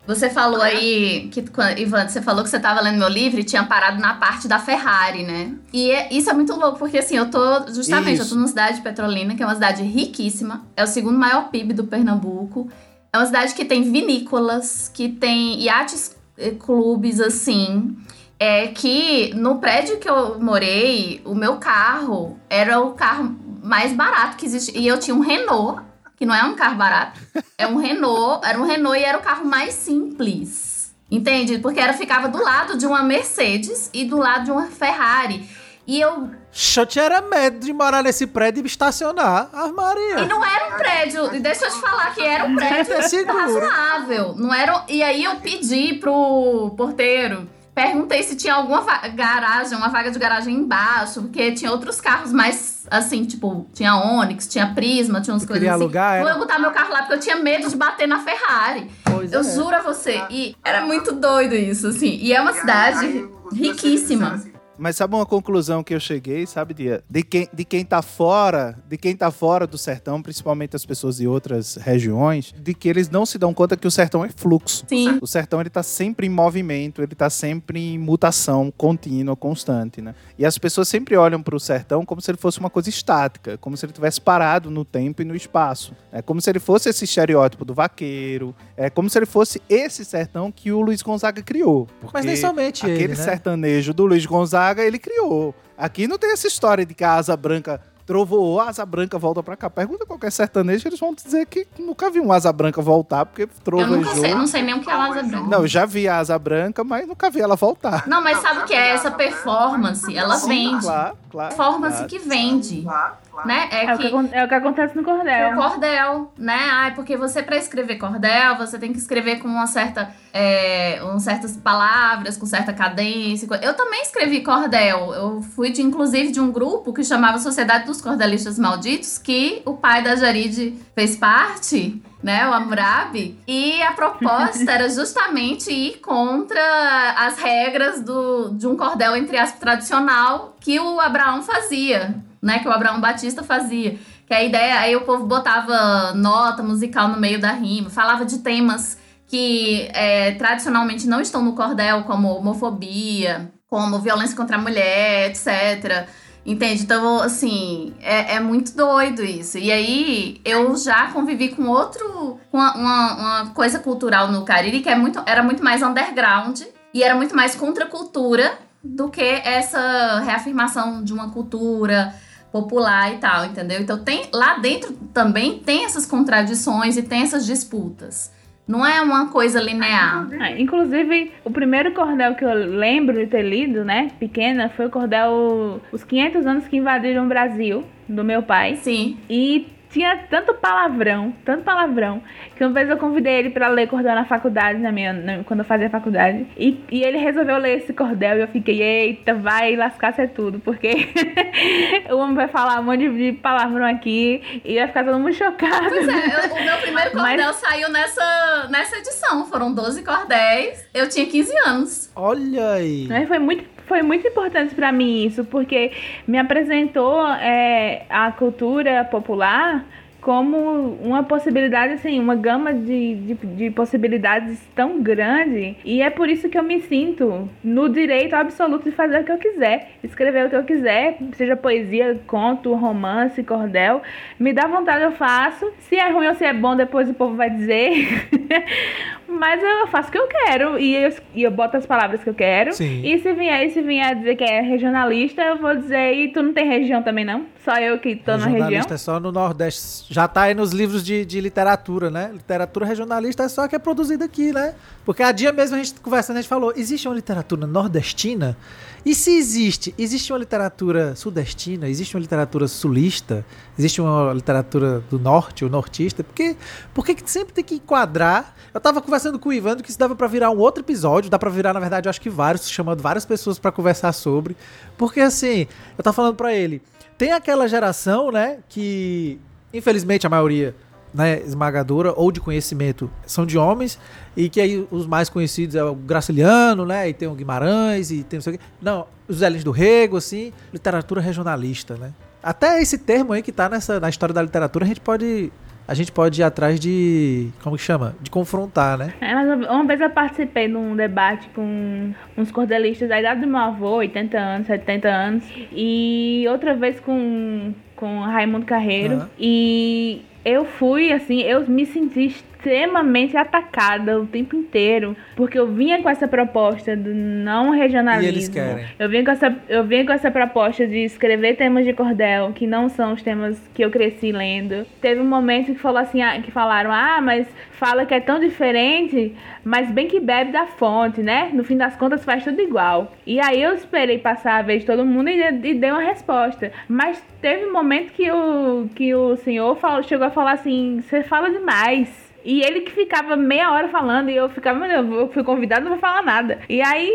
você falou aí, que, Ivan, você falou que você estava lendo meu livro e tinha parado na parte da Ferrari, né? E é, isso é muito louco, porque assim, eu tô, justamente, isso. eu tô numa cidade de Petrolina, que é uma cidade riquíssima, é o segundo maior PIB do Pernambuco. É uma cidade que tem vinícolas, que tem iates eh, clubes assim. É que no prédio que eu morei, o meu carro era o carro mais barato que existe. E eu tinha um Renault, que não é um carro barato. É um Renault, era um Renault e era o carro mais simples. Entende? Porque era ficava do lado de uma Mercedes e do lado de uma Ferrari. E eu. Shot era medo de morar nesse prédio e estacionar. Ah, Maria. E não era um prédio. E deixa eu te falar que era um prédio razoável. Não era, e aí eu pedi pro porteiro. Perguntei se tinha alguma garagem, uma vaga de garagem embaixo, porque tinha outros carros mais assim, tipo, tinha Onix, tinha Prisma, tinha uns coisas queria assim. Alugar, Vou botar meu carro lá porque eu tinha medo de bater na Ferrari. Pois eu é. juro a você. E era muito doido isso, assim. E é uma cidade riquíssima. Mas sabe uma conclusão que eu cheguei, sabe, Dia? De quem, de quem tá fora, de quem tá fora do sertão, principalmente as pessoas de outras regiões, de que eles não se dão conta que o sertão é fluxo. Sim. O sertão ele tá sempre em movimento, ele tá sempre em mutação contínua, constante, né? E as pessoas sempre olham para o sertão como se ele fosse uma coisa estática, como se ele tivesse parado no tempo e no espaço. É como se ele fosse esse estereótipo do vaqueiro, é como se ele fosse esse sertão que o Luiz Gonzaga criou. Mas nem somente aquele ele, né? sertanejo do Luiz Gonzaga ele criou. Aqui não tem essa história de que a asa branca trovoou, a asa branca volta pra cá. Pergunta qualquer sertanejo, eles vão dizer que nunca vi uma asa branca voltar, porque trovejou. Eu nunca sei, não sei nem o que é a asa branca. Não, eu já vi a asa branca, mas nunca vi ela voltar. Não, mas sabe o que é essa performance? Ela Sim, vende. Claro, claro. Performance claro. que vende. Claro. Né? É, é, que, o que, é o que acontece no cordel. O cordel, né? Ai, porque você, para escrever cordel, você tem que escrever com uma certa. É, um, certas palavras, com certa cadência. Eu também escrevi cordel. Eu fui, de, inclusive, de um grupo que chamava Sociedade dos Cordelistas Malditos, que o pai da Jaride fez parte né, o Amurabi. E a proposta era justamente ir contra as regras do, de um cordel, entre aspas, tradicional que o Abraão fazia né, que o Abraão Batista fazia. Que a ideia, aí o povo botava nota musical no meio da rima, falava de temas que é, tradicionalmente não estão no cordel, como homofobia, como violência contra a mulher, etc. Entende? Então, assim, é, é, muito doido isso. E aí, eu já convivi com outro, com uma, uma, coisa cultural no Cariri que é muito, era muito mais underground e era muito mais contracultura do que essa reafirmação de uma cultura popular e tal, entendeu? Então tem lá dentro também tem essas contradições e tem essas disputas, Não é uma coisa linear. Ah, inclusive, o primeiro cordel que eu lembro de ter lido, né, pequena, foi o cordel Os 500 anos que invadiram o Brasil, do meu pai. Sim. E tinha tanto palavrão, tanto palavrão, que uma vez eu convidei ele para ler cordel na faculdade, na minha, na, quando eu fazia faculdade. E, e, ele resolveu ler esse cordel e eu fiquei, eita, vai lascar ser tudo, porque o homem vai falar um monte de, palavrão aqui e vai ficar todo mundo chocado. Pois é, eu, o meu primeiro cordel Mas... saiu nessa, nessa edição. Foram 12 cordéis. Eu tinha 15 anos. Olha aí. Aí foi muito foi muito importante para mim isso, porque me apresentou é, a cultura popular como uma possibilidade, assim, uma gama de, de, de, possibilidades tão grande. E é por isso que eu me sinto no direito absoluto de fazer o que eu quiser, escrever o que eu quiser, seja poesia, conto, romance, cordel. Me dá vontade, eu faço. Se é ruim ou se é bom, depois o povo vai dizer. Mas eu faço o que eu quero e eu, e eu boto as palavras que eu quero. Sim. E se vier, e se vier dizer que é regionalista, eu vou dizer, e tu não tem região também não? Só eu que tô na região? Regionalista é só no Nordeste. Já tá aí nos livros de, de literatura, né? Literatura regionalista é só que é produzida aqui, né? Porque a dia mesmo a gente conversando, a gente falou, existe uma literatura nordestina? E se existe, existe uma literatura sudestina, existe uma literatura sulista, existe uma literatura do norte ou nortista? Porque, porque sempre tem que enquadrar. Eu tava conversando com o Ivan que isso dava para virar um outro episódio, dá para virar, na verdade, eu acho que vários, chamando várias pessoas para conversar sobre. Porque assim, eu tava falando para ele, tem aquela geração, né, que infelizmente a maioria né, esmagadora ou de conhecimento são de homens e que aí os mais conhecidos é o Graciliano, né, e tem o Guimarães e tem não sei o quê. Não, os Zélins do Rego, assim, literatura regionalista, né? Até esse termo aí que tá nessa na história da literatura, a gente pode a gente pode ir atrás de. Como que chama? De confrontar, né? É, mas uma vez eu participei de um debate com uns cordelistas da idade do meu avô, 80 anos, 70 anos, e outra vez com, com Raimundo Carreiro. Uhum. E eu fui, assim, eu me senti extremamente atacada o tempo inteiro, porque eu vinha com essa proposta do não regionalismo. E eles querem. Eu vinha com essa, eu vinha com essa proposta de escrever temas de cordel que não são os temas que eu cresci lendo. Teve um momento que falou assim, ah, que falaram: "Ah, mas fala que é tão diferente, mas bem que bebe da fonte, né? No fim das contas faz tudo igual". E aí eu esperei passar a vez de todo mundo e, e dei uma resposta. Mas teve um momento que o que o senhor falou, chegou a falar assim: "Você fala demais". E ele que ficava meia hora falando e eu ficava, meu, eu fui convidado, não vou falar nada. E aí,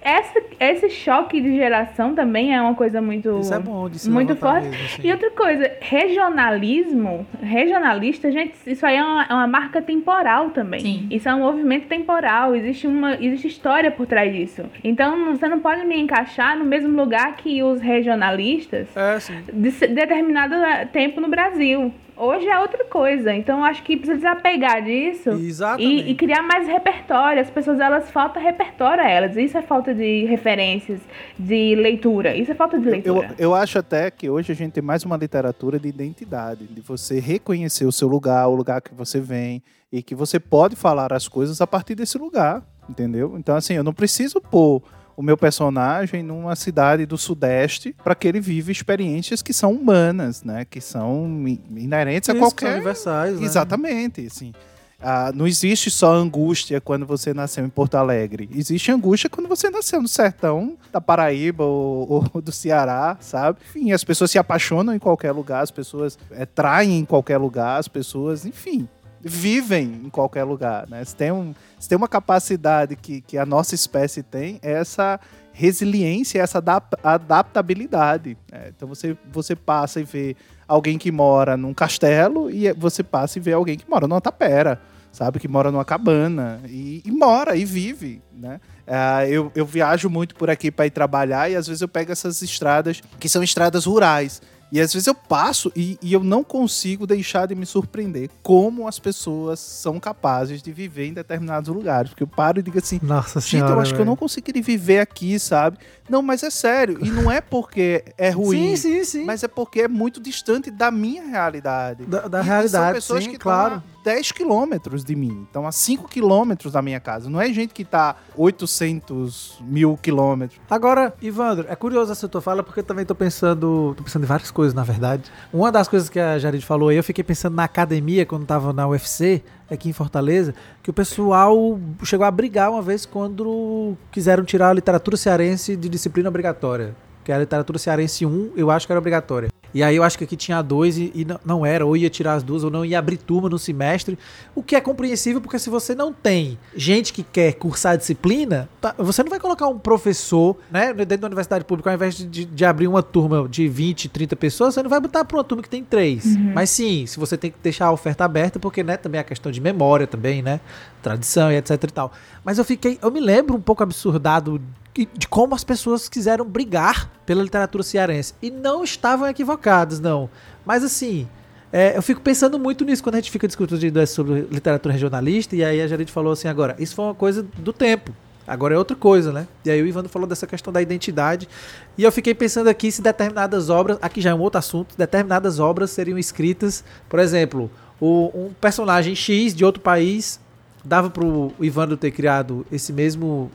essa, esse choque de geração também é uma coisa muito. Isso é bom de Muito forte. Mesmo, assim. E outra coisa, regionalismo, regionalista, gente, isso aí é uma, é uma marca temporal também. Sim. Isso é um movimento temporal. Existe uma existe história por trás disso. Então, você não pode me encaixar no mesmo lugar que os regionalistas é, sim. de determinado tempo no Brasil. Hoje é outra coisa. Então acho que precisa desapegar disso e, e, criar mais repertório. As pessoas elas falta repertório a elas. Isso é falta de referências, de leitura. Isso é falta de leitura. Eu, eu acho até que hoje a gente tem mais uma literatura de identidade, de você reconhecer o seu lugar, o lugar que você vem e que você pode falar as coisas a partir desse lugar, entendeu? Então assim, eu não preciso pôr o meu personagem numa cidade do Sudeste para que ele viva experiências que são humanas, né? Que são inerentes Isso, a qualquer. universais, né? Exatamente, assim. Ah, não existe só angústia quando você nasceu em Porto Alegre. Existe angústia quando você nasceu no sertão da Paraíba ou, ou do Ceará, sabe? Enfim, as pessoas se apaixonam em qualquer lugar, as pessoas é, traem em qualquer lugar, as pessoas, enfim, vivem em qualquer lugar, né? Se tem, um, se tem uma capacidade que, que a nossa espécie tem, é essa resiliência, essa adaptabilidade. Né? Então você, você passa e vê alguém que mora num castelo e você passa e vê alguém que mora numa tapera, sabe? Que mora numa cabana e, e mora e vive, né? Uh, eu, eu viajo muito por aqui para ir trabalhar e às vezes eu pego essas estradas que são estradas rurais. E às vezes eu passo e, e, eu não consigo deixar de me surpreender como as pessoas são capazes de viver em determinados lugares. Porque eu paro e digo assim: Nossa Senhora. eu acho véio. que eu não conseguiria viver aqui, sabe? Não, mas é sério. E não é porque é ruim. sim, sim, sim. Mas é porque é muito distante da minha realidade. Da, da realidade, são pessoas sim, que claro. 10 quilômetros de mim. Então, a 5 quilômetros da minha casa. Não é gente que tá 800 mil quilômetros. Agora, Ivandro, é curioso essa tua fala, porque eu também tô pensando, tô pensando em várias coisas, na verdade. Uma das coisas que a Jarid falou aí, eu fiquei pensando na academia, quando tava na UFC, aqui em Fortaleza, que o pessoal chegou a brigar uma vez quando quiseram tirar a literatura cearense de disciplina obrigatória. Que a literatura cearense 1, eu acho que era obrigatória. E aí eu acho que aqui tinha dois e, e não era, ou ia tirar as duas, ou não ia abrir turma no semestre. O que é compreensível, porque se você não tem gente que quer cursar a disciplina, tá, você não vai colocar um professor, né, dentro da universidade pública, ao invés de, de abrir uma turma de 20, 30 pessoas, você não vai botar para uma turma que tem três. Uhum. Mas sim, se você tem que deixar a oferta aberta, porque, né, também é a questão de memória também, né, tradição e etc e tal. Mas eu fiquei, eu me lembro um pouco absurdado de como as pessoas quiseram brigar pela literatura cearense. E não estavam equivocados, não. Mas assim, é, eu fico pensando muito nisso quando a gente fica discutindo sobre literatura regionalista, e aí a gente falou assim agora, isso foi uma coisa do tempo. Agora é outra coisa, né? E aí o Ivandro falou dessa questão da identidade. E eu fiquei pensando aqui se determinadas obras, aqui já é um outro assunto, determinadas obras seriam escritas, por exemplo, o, um personagem X de outro país dava pro Ivandro ter criado esse mesmo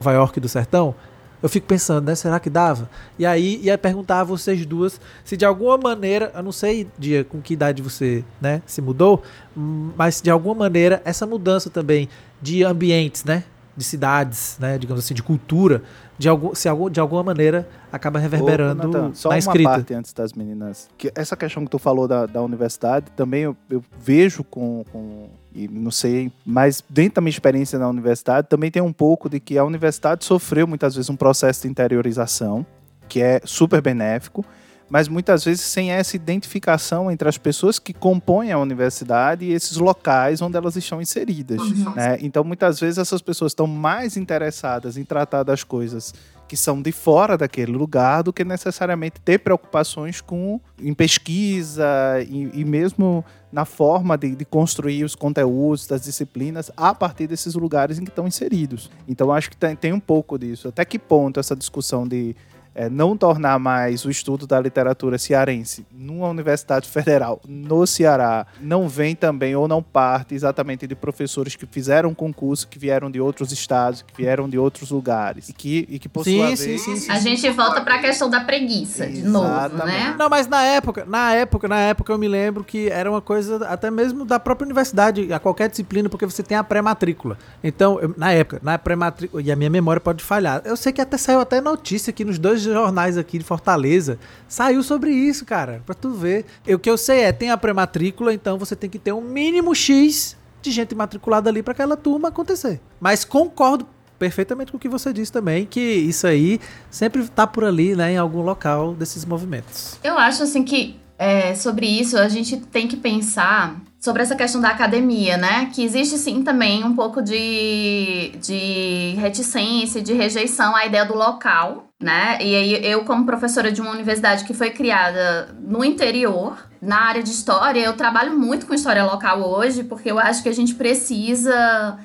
Nova York do sertão, eu fico pensando, né? Será que dava? E aí ia perguntar a vocês duas se de alguma maneira, eu não sei dia com que idade você, né, se mudou, mas de alguma maneira essa mudança também de ambientes, né, de cidades, né, digamos assim, de cultura, de algum, se algum, de alguma maneira acaba reverberando Ô, Nathan, só na escrita. uma parte antes das meninas. Que essa questão que tu falou da, da universidade, também eu, eu vejo com, com e não sei, mas dentro da minha experiência na universidade também tem um pouco de que a universidade sofreu muitas vezes um processo de interiorização que é super benéfico, mas muitas vezes sem essa identificação entre as pessoas que compõem a universidade e esses locais onde elas estão inseridas. Uhum. Né? Então, muitas vezes essas pessoas estão mais interessadas em tratar das coisas que são de fora daquele lugar do que necessariamente ter preocupações com em pesquisa e, e mesmo na forma de, de, construir os conteúdos das disciplinas a partir desses lugares em que estão inseridos. Então acho que tem, tem um pouco disso. Até que ponto essa discussão de é, não tornar mais o estudo da literatura cearense numa universidade federal no Ceará não vem também ou não parte exatamente de professores que fizeram concurso, que vieram de outros estados, que vieram de outros lugares e que, e que por sim, sim. Sim, sim, a gente volta para a questão da preguiça de novo, né? Não, mas na época, na época, na época eu me lembro que era uma coisa até mesmo da própria universidade, a qualquer disciplina, porque você tem a pré-matrícula. Então, eu, na época, na pré-matrícula, e a minha memória pode falhar. Eu sei que até saiu até notícia aqui nos dois jornais aqui de Fortaleza. Saiu sobre isso, cara, pra tu ver. O que eu sei é, tem a pré-matrícula, então você tem que ter um mínimo X de gente matriculada ali para aquela turma acontecer. Mas concordo perfeitamente com o que você disse também, que isso aí sempre tá por ali, né, em algum local desses movimentos. Eu acho assim que é, sobre isso a gente tem que pensar sobre essa questão da academia, né? Que existe sim também um pouco de, de reticência, de rejeição à ideia do local, né? E aí eu, como professora de uma universidade que foi criada no interior, na área de história, eu trabalho muito com história local hoje, porque eu acho que a gente precisa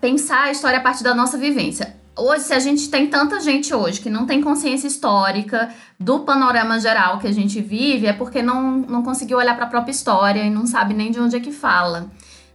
pensar a história a partir da nossa vivência hoje, se a gente tem tanta gente hoje que não tem consciência histórica do panorama geral que a gente vive, é porque não, não conseguiu olhar para a própria história e não sabe nem de onde é que fala.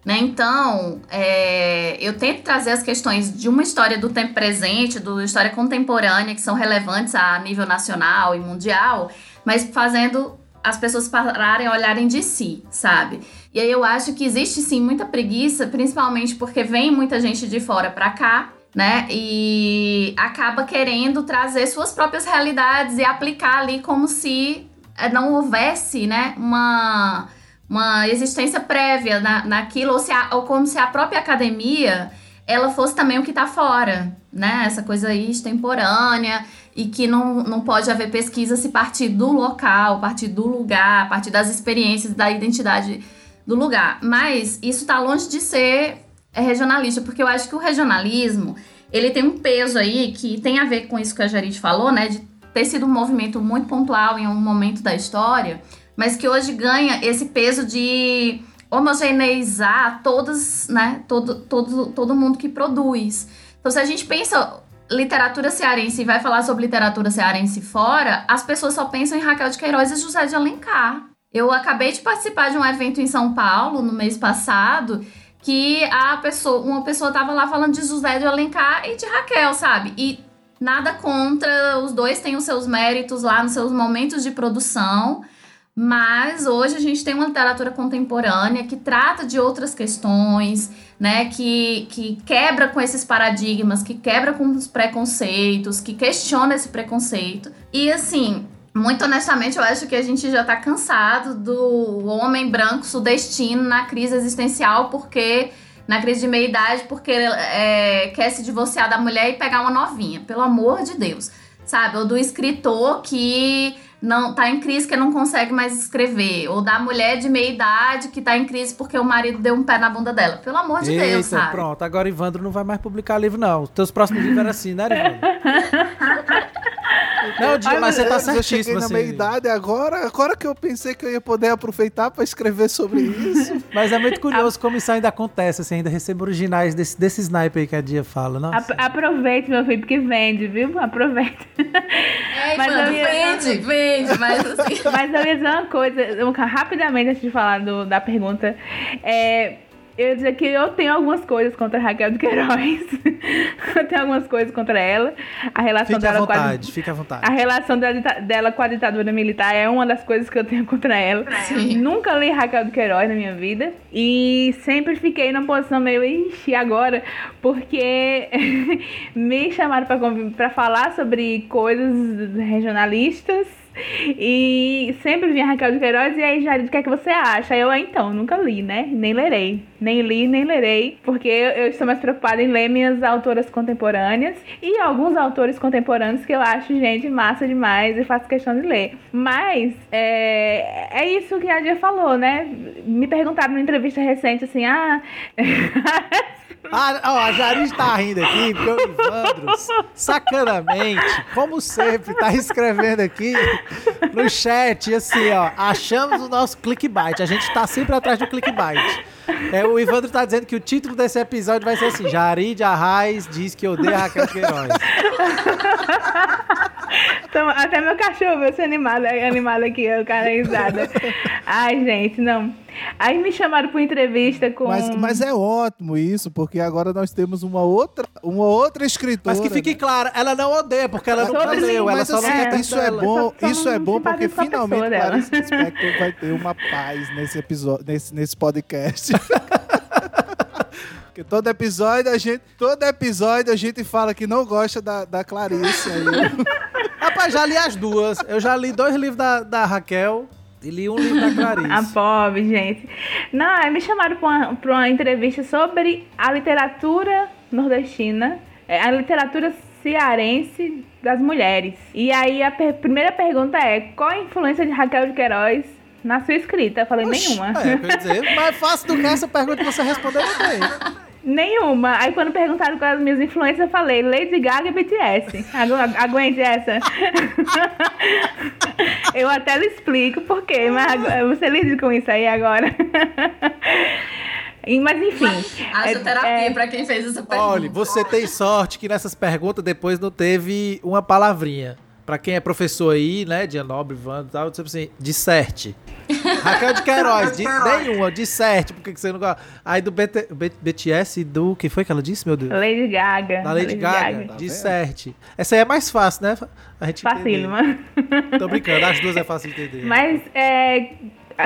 Né? Então, é, eu tento trazer as questões de uma história do tempo presente, do história contemporânea, que são relevantes a nível nacional e mundial, mas fazendo as pessoas pararem olharem de si, sabe? E aí eu acho que existe sim muita preguiça, principalmente porque vem muita gente de fora para cá né? E acaba querendo trazer suas próprias realidades e aplicar ali como se eh, não houvesse, né, uma, uma existência prévia na, naquilo, ou, se a, ou como se a própria academia ela fosse também o que está fora, né? Essa coisa aí extemporânea e que não, não pode haver pesquisa se partir do local, partir do lugar, partir das experiências, da identidade do lugar. Mas isso está longe de ser é regionalista, porque eu acho que o regionalismo, ele tem um peso aí que tem a ver com isso que a Jarid falou, né, de ter sido um movimento muito pontual em um momento da história, mas que hoje ganha esse peso de homogeneizar todos, né, todo, todo, todo mundo que produz. Então, se a gente pensa literatura cearense e vai falar sobre literatura cearense fora, as pessoas só pensam em Raquel de Queiroz e José de Alencar. Eu acabei de participar de um evento em São Paulo no mês passado que a pessoa, uma pessoa tava lá falando de José de Alencar e de Raquel, sabe? E nada contra, os dois têm os seus méritos lá nos seus momentos de produção, mas hoje a gente tem uma literatura contemporânea que trata de outras questões, né, que, que quebra com esses paradigmas, que quebra com os preconceitos, que questiona esse preconceito. E assim, muito honestamente, eu acho que a gente já tá cansado do homem branco sudestino na crise existencial, porque. Na crise de meia idade, porque é, quer se divorciar da mulher e pegar uma novinha. Pelo amor de Deus. Sabe? Ou do escritor que não tá em crise que não consegue mais escrever. Ou da mulher de meia idade que tá em crise porque o marido deu um pé na bunda dela. Pelo amor de Eita, Deus, sabe? pronto. Agora Ivandro não vai mais publicar livro, não. Os teus próximos livros eram assim, né, Ivandro? Não, Di, mas você tá eu cheguei certíssimo, na assim. meia idade agora, agora que eu pensei que eu ia poder aproveitar pra escrever sobre isso. Mas é muito curioso como isso ainda acontece, assim, ainda recebo originais desse, desse sniper aí que a Dia fala. Nossa. Ap- aproveite, meu filho, porque vende, viu? Aproveite. Ei, Mas mano, ia- vende, vende, mas assim. Mas eu ia dizer uma coisa, rapidamente antes de falar do- da pergunta. É, eu ia dizer que eu tenho algumas coisas contra a Raquel do Queiroz. eu tenho algumas coisas contra ela. A relação Fique à dela com a, vontade, fique à vontade. a relação dela, dela com a ditadura militar é uma das coisas que eu tenho contra ela. Sim. Nunca li Raquel do Queiroz na minha vida. E sempre fiquei numa posição meio, ixi, agora? Porque me chamaram pra falar sobre coisas regionalistas. E sempre vinha Raquel de Queiroz e aí, Jarid, o que é que você acha? Eu, "Ah, então, nunca li, né? Nem lerei. Nem li, nem lerei. Porque eu, eu estou mais preocupada em ler minhas autoras contemporâneas e alguns autores contemporâneos que eu acho, gente, massa demais e faço questão de ler. Mas é, é isso que a Dia falou, né? Me perguntaram numa entrevista recente assim, ah. Ah, ó, a Jarid tá rindo aqui, porque o Ivandro, sacanamente, como sempre, tá escrevendo aqui no chat, assim, ó, achamos o nosso clickbait. A gente tá sempre atrás do clickbait. É, o Ivandro tá dizendo que o título desse episódio vai ser assim: Jarid Arraes diz que odeia Raquel Queiroz. Então, até meu cachorro veio ser animado, animado aqui, o cara risada. Ai, gente, não. Aí me chamaram pra uma entrevista com. Mas, mas é ótimo isso, porque agora nós temos uma outra, uma outra escritora. Mas que fique claro, ela não odeia, porque ela não Sobre leu, ela só não assim, quer tanto isso é bom, Só- só isso é bom porque finalmente. Clarice Lispector vai ter uma paz nesse episódio, nesse, nesse podcast. Porque todo episódio a gente, todo episódio a gente fala que não gosta da, da Clarice. Rapaz, já li as duas. Eu já li dois livros da, da Raquel e li um livro da A Clarice. pobre, gente. Não, me chamaram pra uma, pra uma entrevista sobre a literatura nordestina, é, a literatura cearense das mulheres. E aí a per- primeira pergunta é: qual a influência de Raquel de Queiroz na sua escrita? Eu falei: Oxi, nenhuma. É, quer dizer, mais fácil do que essa pergunta que você respondeu. Nenhuma. Aí quando perguntaram quais as minhas influências, eu falei Lady Gaga e BTS. Agu aguente essa. eu até lhe explico por quê, mas você lide com isso aí agora. Mas enfim. Haja é- terapia é- pra quem fez essa pergunta. Olha, você tem sorte que nessas perguntas depois não teve uma palavrinha. Pra quem é professor aí, né, Dia Nobre, Vando e tal, tipo assim, disserte. Raquel de Queiroz, de, nenhuma, disserte, por que que você não gosta? Aí do BT, B- BTS e do, que foi que ela disse, meu Deus? Lady Gaga. Da Lady Gaga, Tá disserte. Essa aí é mais fácil, né? A gente Facílima. entender. Tô brincando, as duas é fácil de entender. Mas é,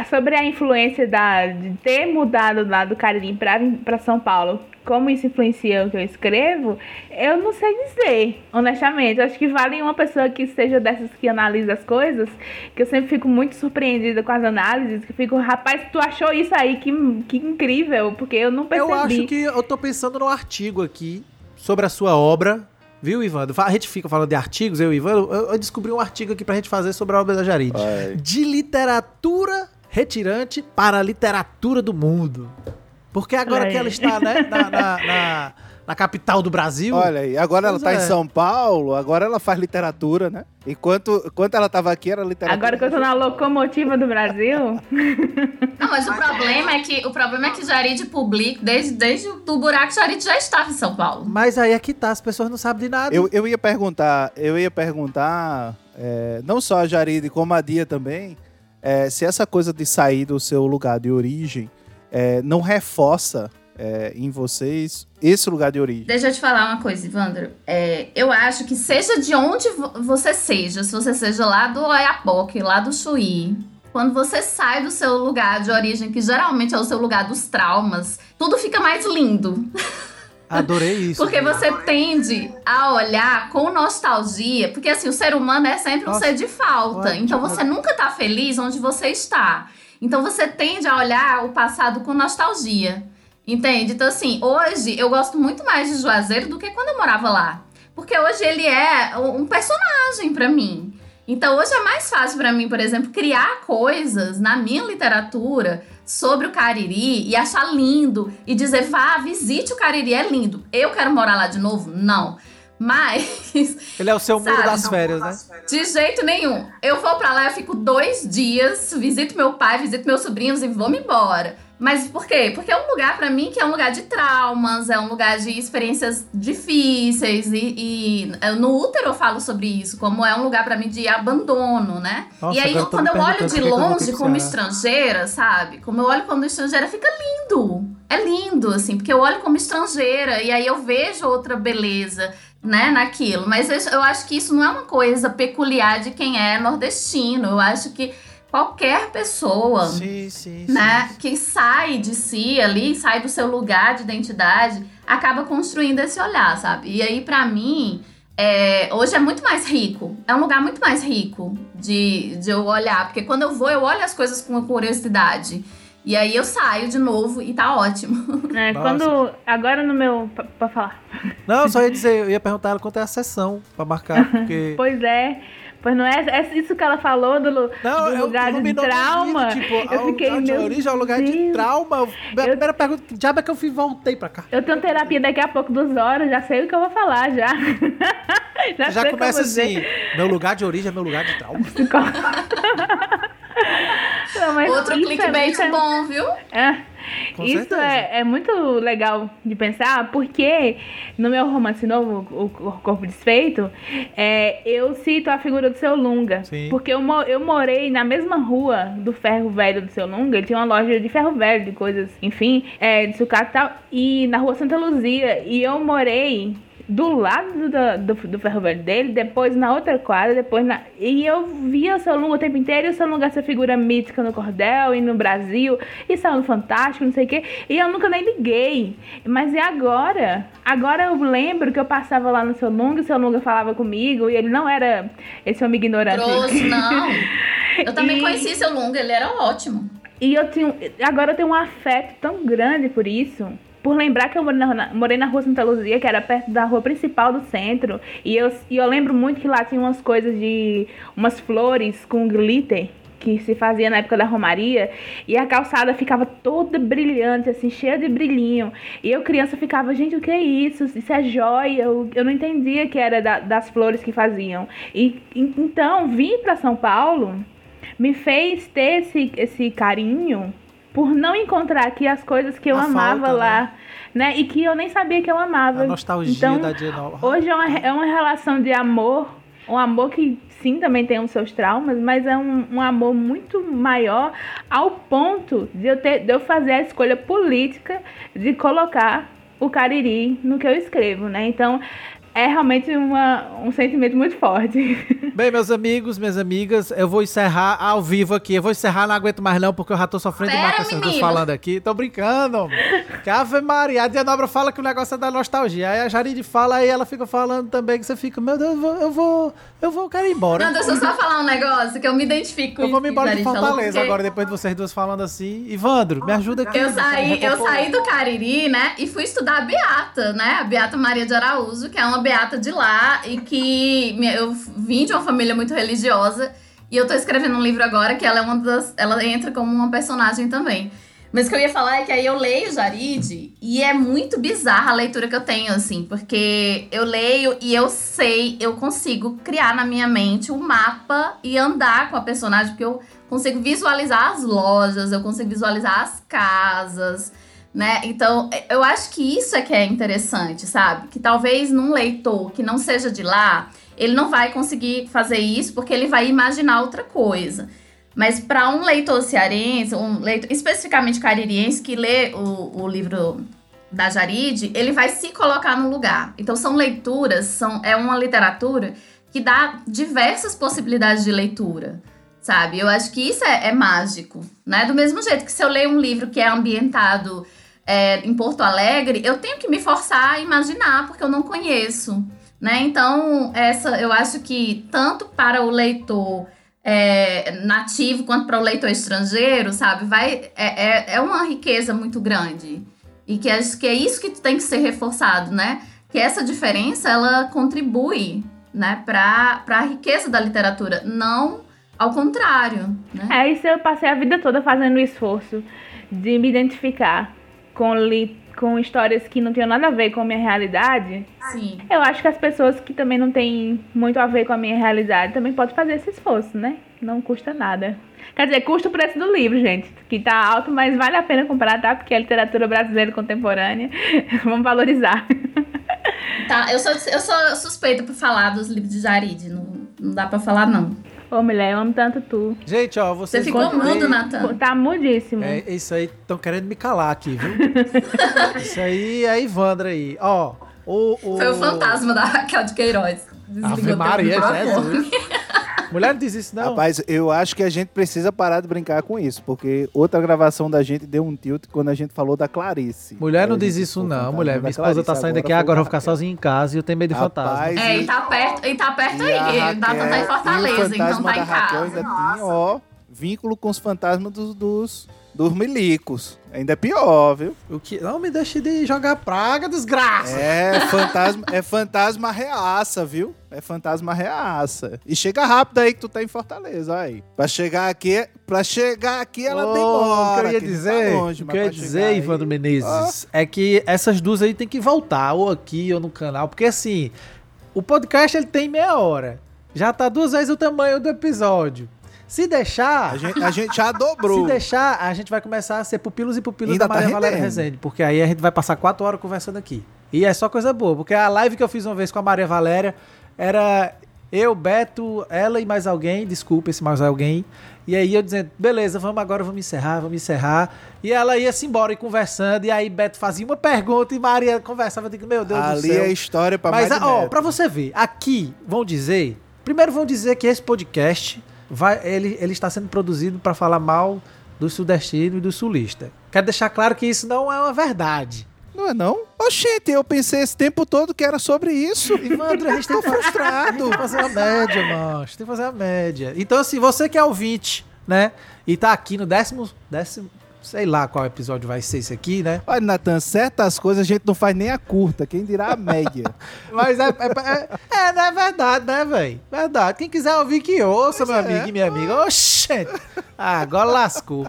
sobre a influência da, de ter mudado lá do Cariri pra, pra São Paulo, como isso influencia o que eu escrevo, eu não sei dizer, honestamente. Eu acho que vale uma pessoa que seja dessas que analisa as coisas, que eu sempre fico muito surpreendida com as análises, que fico, rapaz, tu achou isso aí, que, que incrível, porque eu não percebi. Eu acho que eu tô pensando no artigo aqui sobre a sua obra. Viu, Ivandro? A gente fica falando de artigos, eu e o Ivandro. Eu, eu descobri um artigo aqui pra gente fazer sobre a obra da Jarid. De literatura retirante para a literatura do mundo. Porque agora Olha que aí. ela está né, na, na, na- na capital do Brasil. Olha aí, agora ela Pois tá é. em São Paulo, agora ela faz literatura, né? Enquanto, enquanto ela tava aqui, era literatura. Agora que eu tô na locomotiva do Brasil, Não, mas o problema é que o problema é que Jarid publica desde, desde o buraco Jarid já estava em São Paulo. Mas aí é que tá, as pessoas não sabem de nada. Eu, eu ia perguntar, eu ia perguntar, é, não só a Jaride, como a Dia também, é, se essa coisa de sair do seu lugar de origem é, não reforça é, em vocês esse lugar de origem. Deixa eu te falar uma coisa, Ivandro. É, eu acho que seja de onde você seja, se você seja lá do Oiapoque, lá do Chuí, quando você sai do seu lugar de origem, que geralmente é o seu lugar dos traumas, tudo fica mais lindo. Adorei isso. Porque você tende a olhar com nostalgia, porque assim, o ser humano é sempre um Nossa, ser de falta. Então você nunca tá feliz onde você está. Então você tende a olhar o passado com nostalgia. Entende? Então, assim, hoje eu gosto muito mais de Juazeiro do que quando eu morava lá. Porque hoje ele é um personagem para mim. Então, hoje é mais fácil para mim, por exemplo, criar coisas na minha literatura sobre o Cariri e achar lindo e dizer, vá, visite o Cariri, é lindo. Eu quero morar lá de novo? Não. Mas. Ele é o seu muro das férias, né? De jeito nenhum. Eu vou para lá, eu fico dois dias, visito meu pai, visito meus sobrinhos e vou me embora. Mas por quê? Porque é um lugar para mim que é um lugar de traumas, é um lugar de experiências difíceis e, e no útero eu falo sobre isso, como é um lugar para mim de abandono, né? Nossa, e aí quando eu olho de longe como estrangeira, sabe? Como eu olho como estrangeira, fica lindo. É lindo assim, porque eu olho como estrangeira e aí eu vejo outra beleza né, naquilo. Mas eu, eu acho que isso não é uma coisa peculiar de quem é nordestino. Eu acho que qualquer pessoa, sim, sim, né, sim. que sai de si ali, sai do seu lugar de identidade, acaba construindo esse olhar, sabe? E aí, para mim, é, hoje é muito mais rico. É um lugar muito mais rico de, de eu olhar. Porque quando eu vou, eu olho as coisas com curiosidade. E aí eu saio de novo e tá ótimo. É, quando. Agora no meu. Pra, pra falar. Não, eu só ia dizer, eu ia perguntar ela quanto é a sessão pra marcar, porque. pois é. Pois não é, é isso que ela falou do, não, do lugar de trauma. tipo, eu fiquei, meu de origem é um lugar Deus. de trauma. A primeira pergunta, que diabo é que eu fui voltei pra cá? Eu tenho terapia daqui a pouco dos horas, já sei o que eu vou falar, já. já, já começa assim, meu lugar de origem é meu lugar de trauma. Não, Outro clickbait é, bom, viu? É. Com Isso é, é, muito legal de pensar, porque no meu romance novo, O Corpo Desfeito, é, eu cito a figura do seu Lunga. Sim. Porque eu, eu morei na mesma rua do ferro velho do seu Lunga, ele tinha uma loja de ferro velho, de coisas, enfim, é, de sucata e tal, e na rua Santa Luzia. E eu morei do lado do, do, do ferro velho dele, depois na outra quadra, depois na. E eu via o seu Lunga o tempo inteiro, e o seu Lunga essa figura mítica no cordel e no Brasil, e saiu no Fantástico, não sei o quê. E eu nunca nem liguei. Mas e agora? Agora eu lembro que eu passava lá no seu Lunga, o seu Lunga falava comigo, e ele não era esse homem ignorante. Grosso, não. Eu também e... conheci seu Lunga, ele era ótimo. E eu tenho. Agora eu tenho um afeto tão grande por isso por lembrar que eu morei na, morei na rua Santa Luzia, que era perto da rua principal do centro, e eu, e eu lembro muito que lá tinha umas coisas de. umas flores com glitter que se fazia na época da Romaria, e a calçada ficava toda brilhante, assim, cheia de brilhinho. E eu, criança, ficava, gente, o que é isso? Isso é joia? Eu, eu não entendia que era da, das flores que faziam. E então, vir para São Paulo me fez ter esse, esse carinho por não encontrar aqui as coisas que eu a amava falta, lá, né? né? E que eu nem sabia que eu amava. A nostalgia então, da Genoa. Hoje é uma, é uma relação de amor, um amor que sim também tem os seus traumas, mas é um, um amor muito maior ao ponto de eu, ter, de eu fazer a escolha política de colocar o Cariri no que eu escrevo, né? Então, é realmente uma, um sentimento muito forte. Bem, meus amigos, minhas amigas, eu vou encerrar ao vivo aqui. Eu vou encerrar, não aguento mais não, porque eu já tô sofrendo Pera, demais com essas duas falando aqui. Tô brincando. Que Ave Maria. A Dianobra fala que o negócio é da nostalgia. Aí a Jaride fala e ela fica falando também que você fica, meu Deus, eu vou, eu vou, eu vou quero ir embora. Não, deixa eu só falar um negócio que eu me identifico Eu vou me embora de Fortaleza porque... agora, depois de vocês duas falando assim. Ivandro, me ajuda aqui. Eu saí, eu saí do Cariri, né, e fui estudar a Beata, né, a Beata Maria de Araújo, que é uma beata de lá e que eu vim de uma família muito religiosa e eu tô escrevendo um livro agora que ela é uma das. Ela entra como uma personagem também. Mas o que eu ia falar é que aí eu leio Jarid e é muito bizarra a leitura que eu tenho, assim, porque eu leio e eu sei, eu consigo criar na minha mente um mapa e andar com a personagem, porque eu consigo visualizar as lojas, eu consigo visualizar as casas né? Então, eu acho que isso é que é interessante, sabe? Que talvez num leitor que não seja de lá, ele não vai conseguir fazer isso porque ele vai imaginar outra coisa. Mas para um leitor cearense, um leitor especificamente caririense que lê o, o livro da Jaride, ele vai se colocar no lugar. Então são leituras, são, é uma literatura que dá diversas possibilidades de leitura, sabe? Eu acho que isso é, é mágico, né? Do mesmo jeito que se eu leio um livro que é ambientado é, em Porto Alegre, eu tenho que me forçar a imaginar, porque eu não conheço, né? Então, essa, eu acho que tanto para o leitor é, nativo quanto para o leitor estrangeiro, sabe? Vai, é, é, é uma riqueza muito grande. E que acho que é isso que tem que ser reforçado, né? Que essa diferença, ela contribui, né, para a riqueza da literatura, não ao contrário, né? É, isso eu passei a vida toda fazendo o esforço de me identificar com, li com histórias que não tinham nada a ver com a minha realidade. Sim. Eu acho que as pessoas que também não têm muito a ver com a minha realidade também podem fazer esse esforço, né? Não custa nada. Quer dizer, custa o preço do livro, gente, que tá alto, mas vale a pena comprar, tá? Porque é literatura brasileira contemporânea. Vamos valorizar. Tá, eu sou, eu sou suspeita por falar dos livros de Jarid, não, não dá pra falar, não. Ô, mulher, eu amo tanto tu. Gente, ó, Você vocês ficou encontrei- mudo, Natan. Tá mudíssimo. É, isso aí estão querendo me calar aqui, viu? isso aí é a Ivandra aí. Ó, o, o... Foi o fantasma da Raquel de Queiroz. Ave Desligou Maria, teu microfone. Jesus. Mulher não diz isso, não. Rapaz, eu acho que a gente precisa parar de brincar com isso, porque outra gravação da gente deu um tilt quando a gente falou da Clarice. Mulher não diz isso, não. fantasma Mulher, minha esposa tá Clarice, saindo aqui foi agora, eu vou ficar Raquel. sozinho em casa e eu tenho medo de fantasma. Rapaz, É, e tá perto, e tá perto E aí. Data tá em Raquel- Fortaleza, e o então fantasma tá em Raquel casa. ainda tinha, ó, vínculo com os fantasmas dos, dos, dos milicos. Ainda é pior, viu? O que... Não me deixe de jogar praga, desgraça. É fantasma, é fantasma reaça, viu? É fantasma reaça. E chega rápido aí que tu tá em Fortaleza, aí. Pra chegar aqui, pra chegar aqui ela Ô, demora. O que eu ia tá dizer, longe, o que eu ia dizer, aí- Ivandro Menezes, é que essas duas aí tem que voltar, ou aqui ou no canal, porque assim, o podcast ele tem meia hora. Já tá duas vezes o tamanho do episódio. Se deixar, A gente, a gente já dobrou. se deixar, a gente vai começar a ser pupilos e pupilos Ainda da tá Maria Valéria rendendo. Rezende, porque aí a gente vai passar quatro horas conversando aqui. E é só coisa boa, porque a live que eu fiz uma vez com a Maria Valéria era eu, Beto, ela e mais alguém, desculpa esse mais alguém. E aí eu dizendo, beleza, vamos agora, vamos encerrar, vamos encerrar. E ela ia se embora e conversando, e aí Beto fazia uma pergunta e Maria conversava. Eu digo, meu Deus do Ali céu. é história pra Mas, mais de ó, pra você ver, aqui vão dizer. Primeiro vão dizer que esse podcast vai, ele, ele está sendo produzido para falar mal do sudestino e do sulista. Quero deixar claro que isso não é uma verdade. Não é não? Oxente, eu pensei esse tempo todo que era sobre isso. Ivandro, a gente Tô frustrado. tem que fazer uma média, mano. A gente tem que fazer uma média. Então, assim, você que é ouvinte, né? E tá aqui no décimo. décimo sei lá qual episódio vai ser esse aqui, né? Olha, Natan, certas coisas a gente não faz nem a curta, quem dirá a média. Mas é, é, é, é, não é verdade, né, velho? Verdade. Quem quiser ouvir, que ouça, Pois meu é. amigo e minha amiga. Oxente! Ah, agora lascou.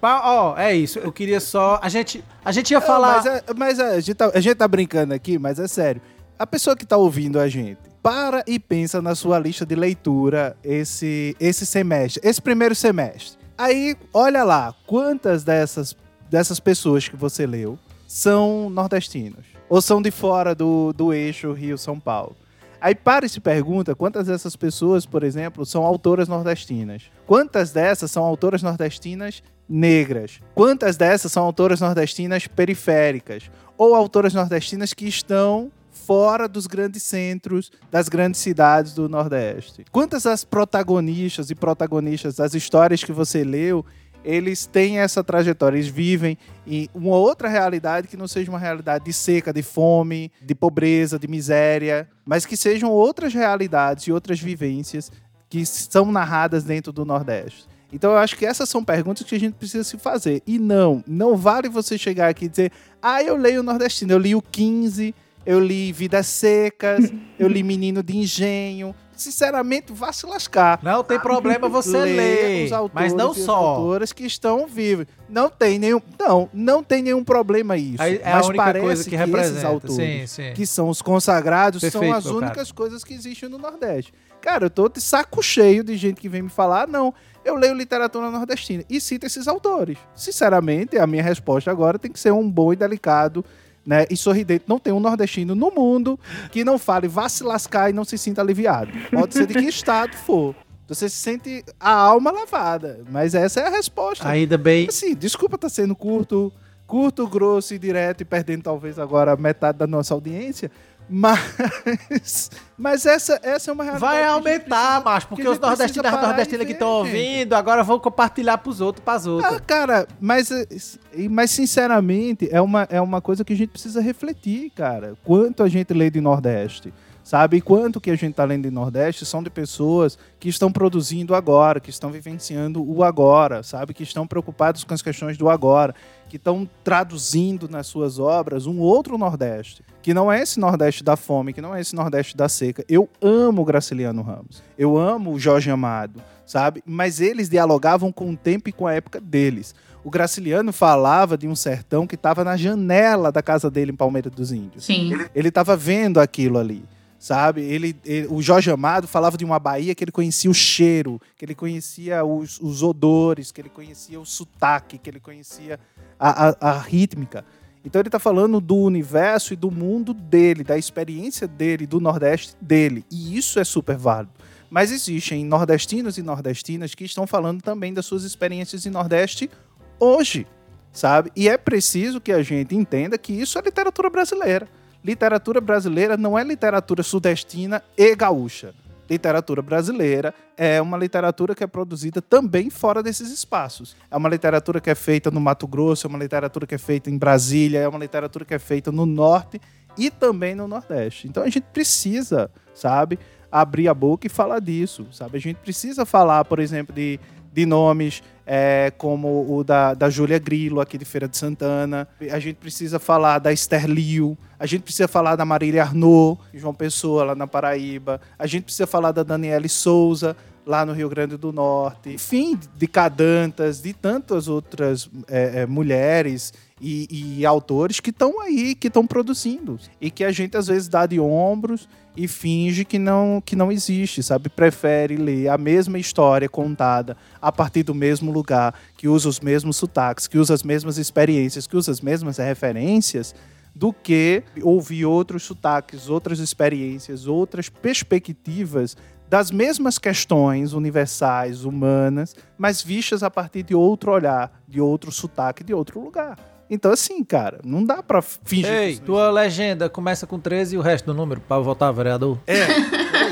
Ó, é isso. Eu queria só. A gente, a gente ia Não, falar. mas é- mas é, a, gente tá, a gente tá brincando aqui, mas é sério. A pessoa que tá ouvindo a gente, para e pensa na sua lista de leitura esse, esse semestre, esse primeiro semestre. Aí, olha lá, quantas dessas, dessas pessoas que você leu são nordestinos? Ou são de fora do, do eixo Rio-São Paulo? Aí para e se pergunta quantas dessas pessoas, por exemplo, são autoras nordestinas. Quantas dessas são autoras nordestinas negras? Quantas dessas são autoras nordestinas periféricas? Ou autoras nordestinas que estão fora dos grandes centros, das grandes cidades do Nordeste? Quantas das protagonistas e protagonistas das histórias que você leu eles têm essa trajetória, eles vivem em uma outra realidade que não seja uma realidade de seca, de fome, de pobreza, de miséria, mas que sejam outras realidades e outras vivências que são narradas dentro do Nordeste. Então eu acho que essas são perguntas que a gente precisa se fazer. E não, não vale você chegar aqui e dizer: "Ah, eu leio o nordestino, eu li o 15, eu li Vidas Secas, eu li Menino de Engenho". Sinceramente, vá se lascar. Não tem problema você ler. os autores Mas não e as só. autoras que estão vivos. Não tem nenhum, não, não tem nenhum problema isso. Aí É mas a única parece coisa que, que representa. esses autores, Sim, sim. que são os consagrados, Perfeito, são as únicas coisas que existem no Nordeste. Cara, eu tô de saco cheio de gente que vem me falar, não, eu leio literatura nordestina e cita esses autores. Sinceramente, a minha resposta agora tem que ser um bom e delicado né, e sorridente. Não tem um nordestino no mundo que não fale vá se lascar e não se sinta aliviado. Pode ser de que estado for. Você se sente a alma lavada. Mas essa é a resposta. Ainda bem. Assim, desculpa tá sendo curto, curto, grosso e direto e perdendo talvez agora metade da nossa audiência. Mas, mas essa, essa é uma realidade. Vai aumentar, precisa- macho, porque os nordestinos nordestinas que estão ouvindo agora vão compartilhar pros outros, pras outras. Ah, cara, mas, mas sinceramente, é uma, é uma coisa que a gente precisa refletir, cara. Quanto a gente lê de Nordeste, sabe? E quanto que a gente tá lendo de Nordeste são de pessoas que estão produzindo agora, que estão vivenciando o agora, sabe? Que estão preocupados com as questões do agora, que estão traduzindo nas suas obras um outro Nordeste, que não é esse Nordeste da fome, que não é esse Nordeste da seca. Eu amo o Graciliano Ramos, eu amo o Jorge Amado, sabe? Mas eles dialogavam com o tempo e com a época deles. O Graciliano falava de um sertão que estava na janela da casa dele em Palmeiras dos Índios. Sim. Ele estava vendo aquilo ali, sabe? Ele, ele- o Jorge Amado falava de uma Bahia que ele conhecia o cheiro, que ele conhecia os, os odores, que ele conhecia o sotaque, que ele conhecia a, a- a rítmica. Então ele está falando do universo e do mundo dele, da experiência dele, do Nordeste dele. E isso é super válido. Mas existem nordestinos e nordestinas que estão falando também das suas experiências em Nordeste hoje, sabe? E é preciso que a gente entenda que isso é literatura brasileira. Literatura brasileira não é literatura sudestina e gaúcha. Literatura brasileira é uma literatura que é produzida também fora desses espaços. É uma literatura que é feita no Mato Grosso, é uma literatura que é feita em Brasília, é uma literatura que é feita no Norte e também no Nordeste. Então a gente precisa, sabe, abrir a boca e falar disso, sabe? A gente precisa falar, por exemplo, de, de nomes é, como o da, da Júlia Grilo, aqui de Feira de Santana. A gente precisa falar da Esther Liu. A gente precisa falar da Marília Arnaud, João Pessoa, lá na Paraíba. A gente precisa falar da Daniele Souza, lá no Rio Grande do Norte. Enfim, de Cadantas, de tantas outras é, é, mulheres e, e autores que estão aí, que estão produzindo. E que a gente às vezes dá de ombros e finge que não, que não existe, sabe? Prefere ler a mesma história contada a partir do mesmo lugar, que usa os mesmos sotaques, que usa as mesmas experiências, que usa as mesmas referências, do que ouvir outros sotaques, outras experiências, outras perspectivas das mesmas questões universais, humanas, mas vistas a partir de outro olhar, de outro sotaque, de outro lugar. Então, assim, cara, não dá pra fingir. Ei, tua legenda começa com 13 e o resto do número pra votar vereador? É.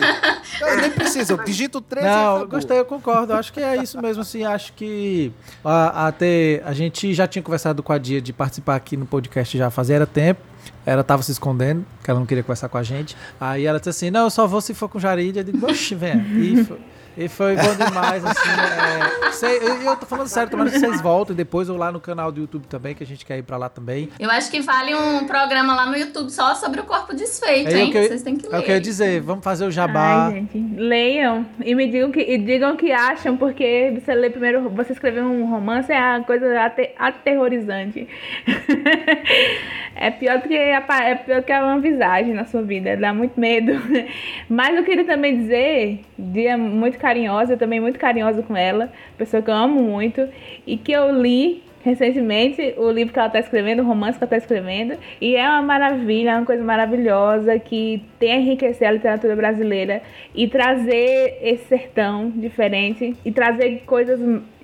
Eu nem precisa, eu digito 13 e Não, gostei, eu concordo. Acho que é isso mesmo, assim. Acho que a- até a gente já tinha conversado com a Dia de participar aqui no podcast já fazia tempo. Ela tava se escondendo, que ela não queria conversar com a gente. Aí ela disse assim: Não, eu só vou se for com Jarid. Eu digo, oxe, velho. E foi, e foi bom demais, assim. É, sei- eu, eu tô falando sério, tomara que vocês voltem depois ou lá no canal do YouTube também, que a gente quer ir pra lá também. Eu acho que vale um programa lá no YouTube só sobre o corpo desfeito, É hein? que eu- Vocês têm que ler. É o que eu ia dizer, vamos fazer o jabá. Ai, gente, leiam e me digam que, e digam o que acham, porque você lê primeiro, você escrever um romance é uma coisa ate- aterrorizante. é pior do que a, é pior que uma visagem na sua vida, dá muito medo. Mas eu queria também dizer, dia muito carinhosa, também muito carinhosa com ela, pessoa que eu amo muito, e que eu li recentemente o livro que ela está escrevendo, o romance que ela está escrevendo, e é uma maravilha, é uma coisa maravilhosa que tem a enriquecer a literatura brasileira e trazer esse sertão diferente e trazer coisas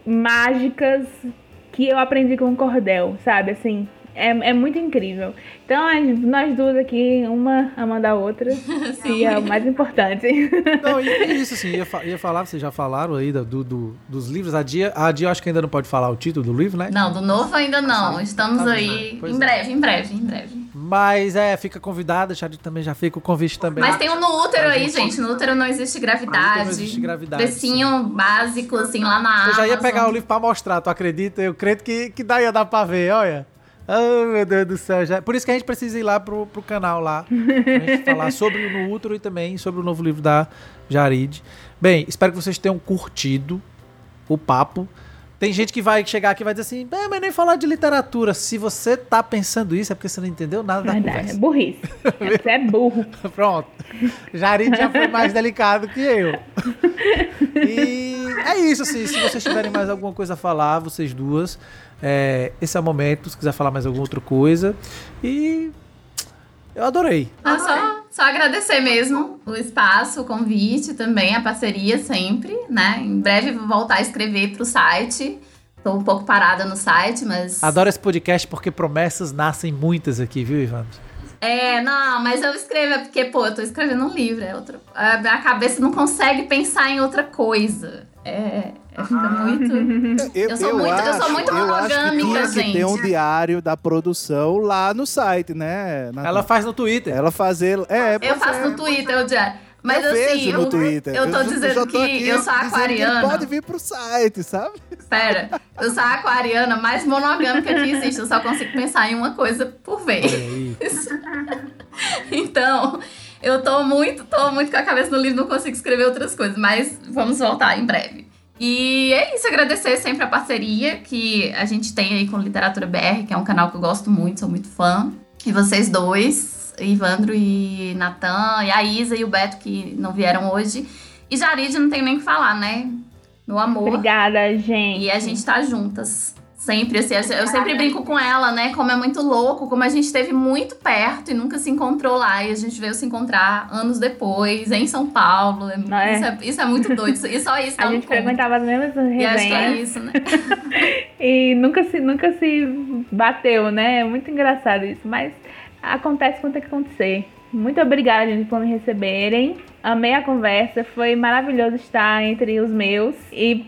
mágicas que eu aprendi com o cordel, sabe? Assim, é, é muito incrível. Então, nós duas aqui, uma amando a outra, e é o mais importante. Não, e é isso, assim, ia, fa- ia falar, vocês já falaram aí do, do- dos livros. A Dia, a Dia eu acho que ainda não pode falar o título do livro, né? Não, do novo ainda não. Tá Estamos bom, aí em é. breve, em breve, em breve. Mas é, fica convidada, Xarid também já fica o convite também. Mas tem um no útero aí, gente-. No útero não existe No gravidade. não existe gravidade, Precinho básico, assim, lá na Eu já ia Amazon. pegar o livro pra mostrar, tu acredita? Eu creio que, que daí ia dar pra ver, olha. Oh, meu Deus do céu. Já... Por isso que a gente precisa ir lá pro, pro canal lá. Pra gente falar sobre o No Útero e também sobre o novo livro da Jarid. Bem, espero que vocês tenham curtido o papo. Tem gente que vai chegar aqui e vai dizer assim, "Bem, mas nem falar de literatura. Se você tá pensando isso, é porque você não entendeu nada da Verdade, é conversa. burrice. Você é burro. Pronto. Jarid já foi mais delicado que eu. E é isso, assim. Se vocês tiverem mais alguma coisa a falar, vocês duas, é, esse é o momento. Se quiser falar mais alguma outra coisa. E eu adorei. Ah, só, Só agradecer mesmo o espaço, o convite também, a parceria sempre, né? Em breve vou voltar a escrever pro site. Tô um pouco parada no site, mas. Adoro esse podcast porque promessas nascem muitas aqui, viu, Ivandro? É, não, mas eu escrevo é porque, pô, eu tô escrevendo um livro, é outro. A minha cabeça não consegue pensar em outra coisa. É, é fica muito. Eu sou muito- eu sou muito eu acho que monogâmica, tinha que ter um gente. diário da produção lá no site, né? Natan? Ela faz no Twitter. Ela fazer. É, Eu faço é. no Twitter, eu já. Mas eu assim, eu, Twitter. eu tô já- dizendo já tô que eu sou aquariana. Pode vir pro site, sabe? Pera, eu sou a aquariana mais monogâmica que existe. Eu só consigo pensar em uma coisa por vez. então, eu tô muito, tô muito com a cabeça no livro, não consigo escrever outras coisas, mas vamos voltar em breve. E é isso, agradecer sempre a parceria que a gente tem aí com Literatura BR, que é um canal que eu gosto muito, sou muito fã. E vocês dois, Ivandro e Natan, e a Isa e o Beto, que não vieram hoje. E Jarid, não tenho nem o que falar, né? Meu amor. Obrigada, gente. E a gente tá juntas. Sempre, assim, eu sempre brinco com ela, né? Como é muito louco, como a gente esteve muito perto e nunca se encontrou lá. E a gente veio se encontrar anos depois, em São Paulo. É- Não é? Isso, é, isso é muito doido. E só isso A gente conto. frequentava as mesmas E acho que é resenhas isso, né? e nunca se, nunca se bateu, né? É muito engraçado isso, mas acontece quando tem que acontecer. Muito obrigada, gente, por me receberem. Amei a conversa, foi maravilhoso estar entre os meus e,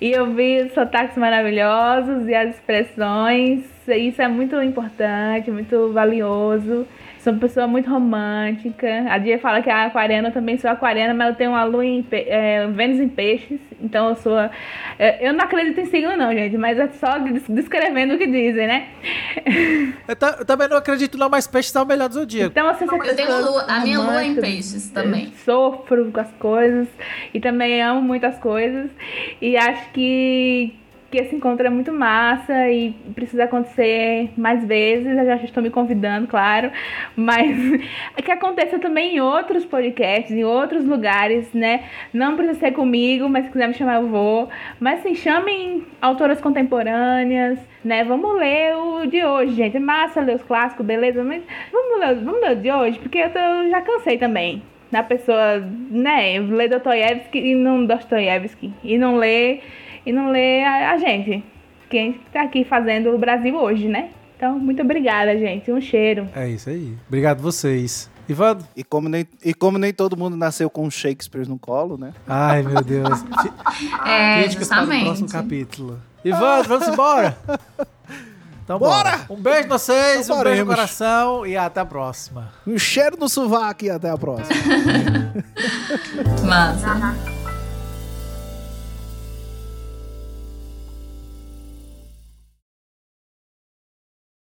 e ouvir os sotaques maravilhosos e as expressões. Isso é muito importante, muito valioso. Sou uma pessoa muito romântica. A Dia fala que é aquariana, eu também sou aquariana, mas eu tenho uma lua em é, Vênus em peixes, então eu sou. é, eu não acredito em signo, não, gente, mas é só des- descrevendo o que dizem, né? Eu, ta- eu também não acredito não, mas peixes são o melhor do zodíaco. Então, assim, você Eu tenho lua, a minha lua é em peixes também. Sofro com as coisas e também amo muitas coisas. E acho que, que esse encontro é muito massa e precisa acontecer mais vezes. Eu já estou me convidando, claro. Mas que aconteça também em outros podcasts, em outros lugares, né? Não precisa ser comigo, mas se quiser me chamar, eu vou. Mas assim, chamem autoras contemporâneas, né? Vamos ler o de hoje, gente. É massa ler os clássicos, beleza? Mas vamos ler, vamos ler o de hoje, porque eu, tô- eu já cansei também. Da pessoa, né, ler Dostoiévski e não Dostoiévski. E não ler, e não ler a, a gente. Quem tá aqui fazendo o Brasil hoje, né? Então, muito obrigada, gente. Um cheiro. É isso aí. Obrigado vocês. Ivandro? E como, nem, e como nem todo mundo nasceu com Shakespeare no colo, né? Ai, meu Deus. É, Críticas para o próximo justamente. capítulo. Ivandro, vamos embora? Então Bora! Um beijo pra vocês, Então um beijo no coração e até a próxima. Um cheiro no sovaco e até a próxima. Massa.